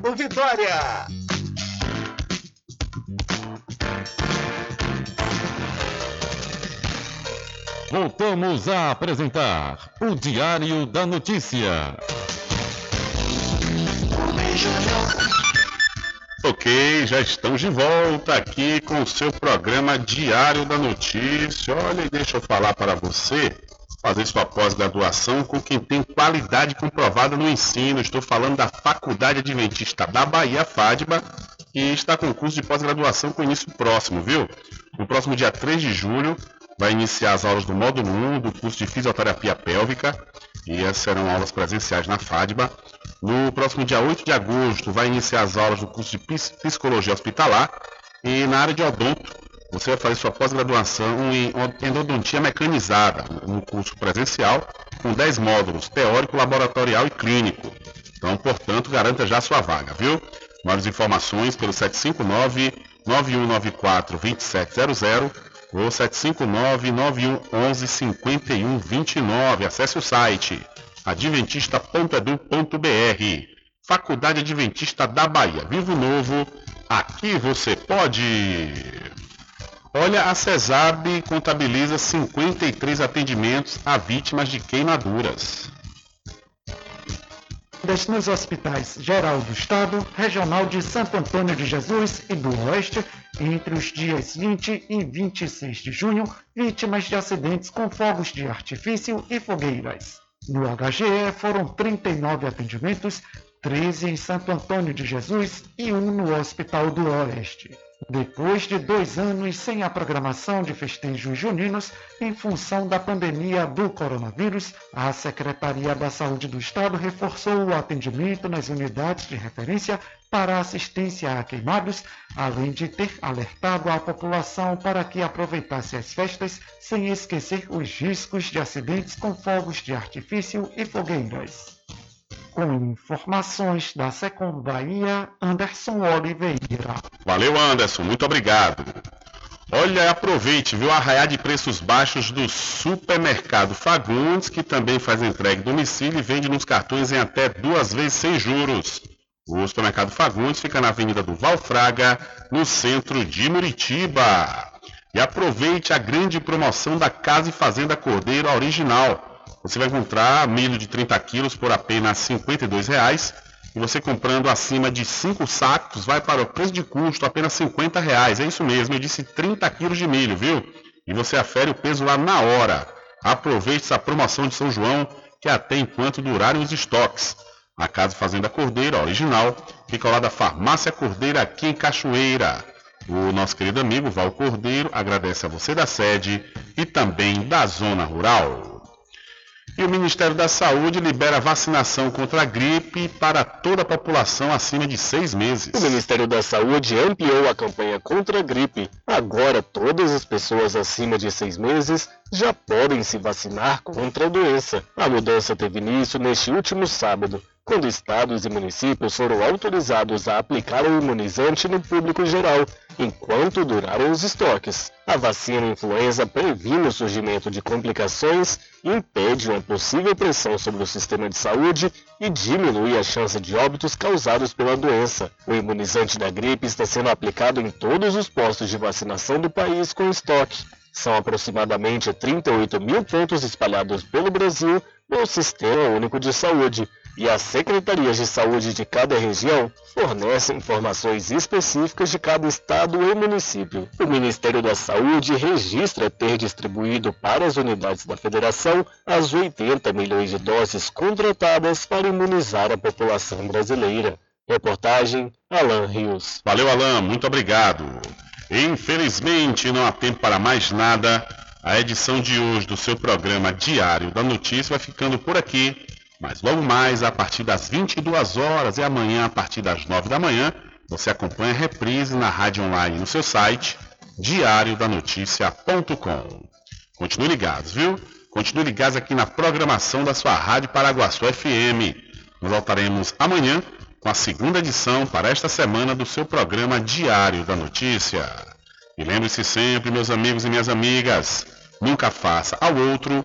Vitória. Voltamos a apresentar o Diário da Notícia. Ok, já estamos de volta aqui com o seu programa Diário da Notícia. Olha, deixa eu falar para você fazer sua pós-graduação com quem tem qualidade comprovada no ensino. Estou falando da Faculdade Adventista da Bahia, FADBA, que está com curso de pós-graduação com início próximo, viu? No próximo dia 3 de julho vai iniciar as aulas do módulo 1 do curso de fisioterapia pélvica e essas serão aulas presenciais na FADBA. No próximo dia 8 de agosto vai iniciar as aulas do curso de psicologia hospitalar e na área de odonto você vai fazer sua pós-graduação em endodontia mecanizada, no curso presencial, com 10 módulos, teórico, laboratorial e clínico. Então, portanto, garanta já sua vaga, viu? Maiores informações pelo 759-9194-2700 ou 759-9111-5129. Acesse o site adventista.edu.br. Faculdade Adventista da Bahia. Vivo Novo, aqui você pode! Olha, a CESAB contabiliza 53 atendimentos a vítimas de queimaduras. nos hospitais geral do Estado, regional de Santo Antônio de Jesus e do Oeste, entre os dias 20 e 26 de junho, vítimas de acidentes com fogos de artifício e fogueiras. No HGE foram 39 atendimentos, 13 em Santo Antônio de Jesus e um no Hospital do Oeste. Depois de dois anos sem a programação de festejos juninos em função da pandemia do coronavírus, a Secretaria da Saúde do Estado reforçou o atendimento nas unidades de referência para assistência a queimados, além de ter alertado a população para que aproveitasse as festas sem esquecer os riscos de acidentes com fogos de artifício e fogueiras. Com informações da Secom Bahia, Anderson Oliveira. Valeu, Anderson, muito obrigado. Olha, aproveite, viu, arraiar de preços baixos do Supermercado Fagundes, que também faz entrega em domicílio e vende nos cartões em até duas vezes sem juros. O Supermercado Fagundes fica na Avenida do Valfraga, no centro de Muritiba. E aproveite a grande promoção da Casa e Fazenda Cordeiro original. Você vai encontrar milho de 30 quilos por apenas R$ 52,00 e você comprando acima de 5 sacos vai para o preço de custo apenas 50,00 reais. É isso mesmo, eu disse 30 quilos de milho, viu? E você afere o peso lá na hora. Aproveite essa promoção de São João que até enquanto durarem os estoques. A Casa Fazenda Cordeira original fica lado da Farmácia Cordeira aqui em Cachoeira. O nosso querido amigo Val Cordeiro agradece a você da sede e também da zona rural. E o Ministério da Saúde libera vacinação contra a gripe para toda a população acima de seis meses. O Ministério da Saúde ampliou a campanha contra a gripe. Agora, todas as pessoas acima de seis meses já podem se vacinar contra a doença. A mudança teve início neste último sábado, quando estados e municípios foram autorizados a aplicar o imunizante no público geral, enquanto duraram os estoques. A vacina influenza previne o surgimento de complicações, impede uma possível pressão sobre o sistema de saúde e diminui a chance de óbitos causados pela doença. O imunizante da gripe está sendo aplicado em todos os postos de vacinação do país com estoque. São aproximadamente 38 mil pontos espalhados pelo Brasil no Sistema Único de Saúde e as secretarias de saúde de cada região fornecem informações específicas de cada estado e município. O Ministério da Saúde registra ter distribuído para as unidades da federação as 80 milhões de doses contratadas para imunizar a população brasileira. Reportagem Alan Rios. Valeu, Alan, muito obrigado. Infelizmente, não há tempo para mais nada. A edição de hoje do seu programa Diário da Notícia vai ficando por aqui. Mas logo mais, a partir das 22 horas e amanhã, a partir das 9 da manhã, você acompanha a reprise na rádio online no seu site, diariodanoticia.com. Continue ligados, viu? Continue ligados aqui na programação da sua Rádio Paraguaçu FM. Nós voltaremos amanhã com a segunda edição para esta semana do seu programa Diário da Notícia. E lembre-se sempre, meus amigos e minhas amigas, nunca faça ao outro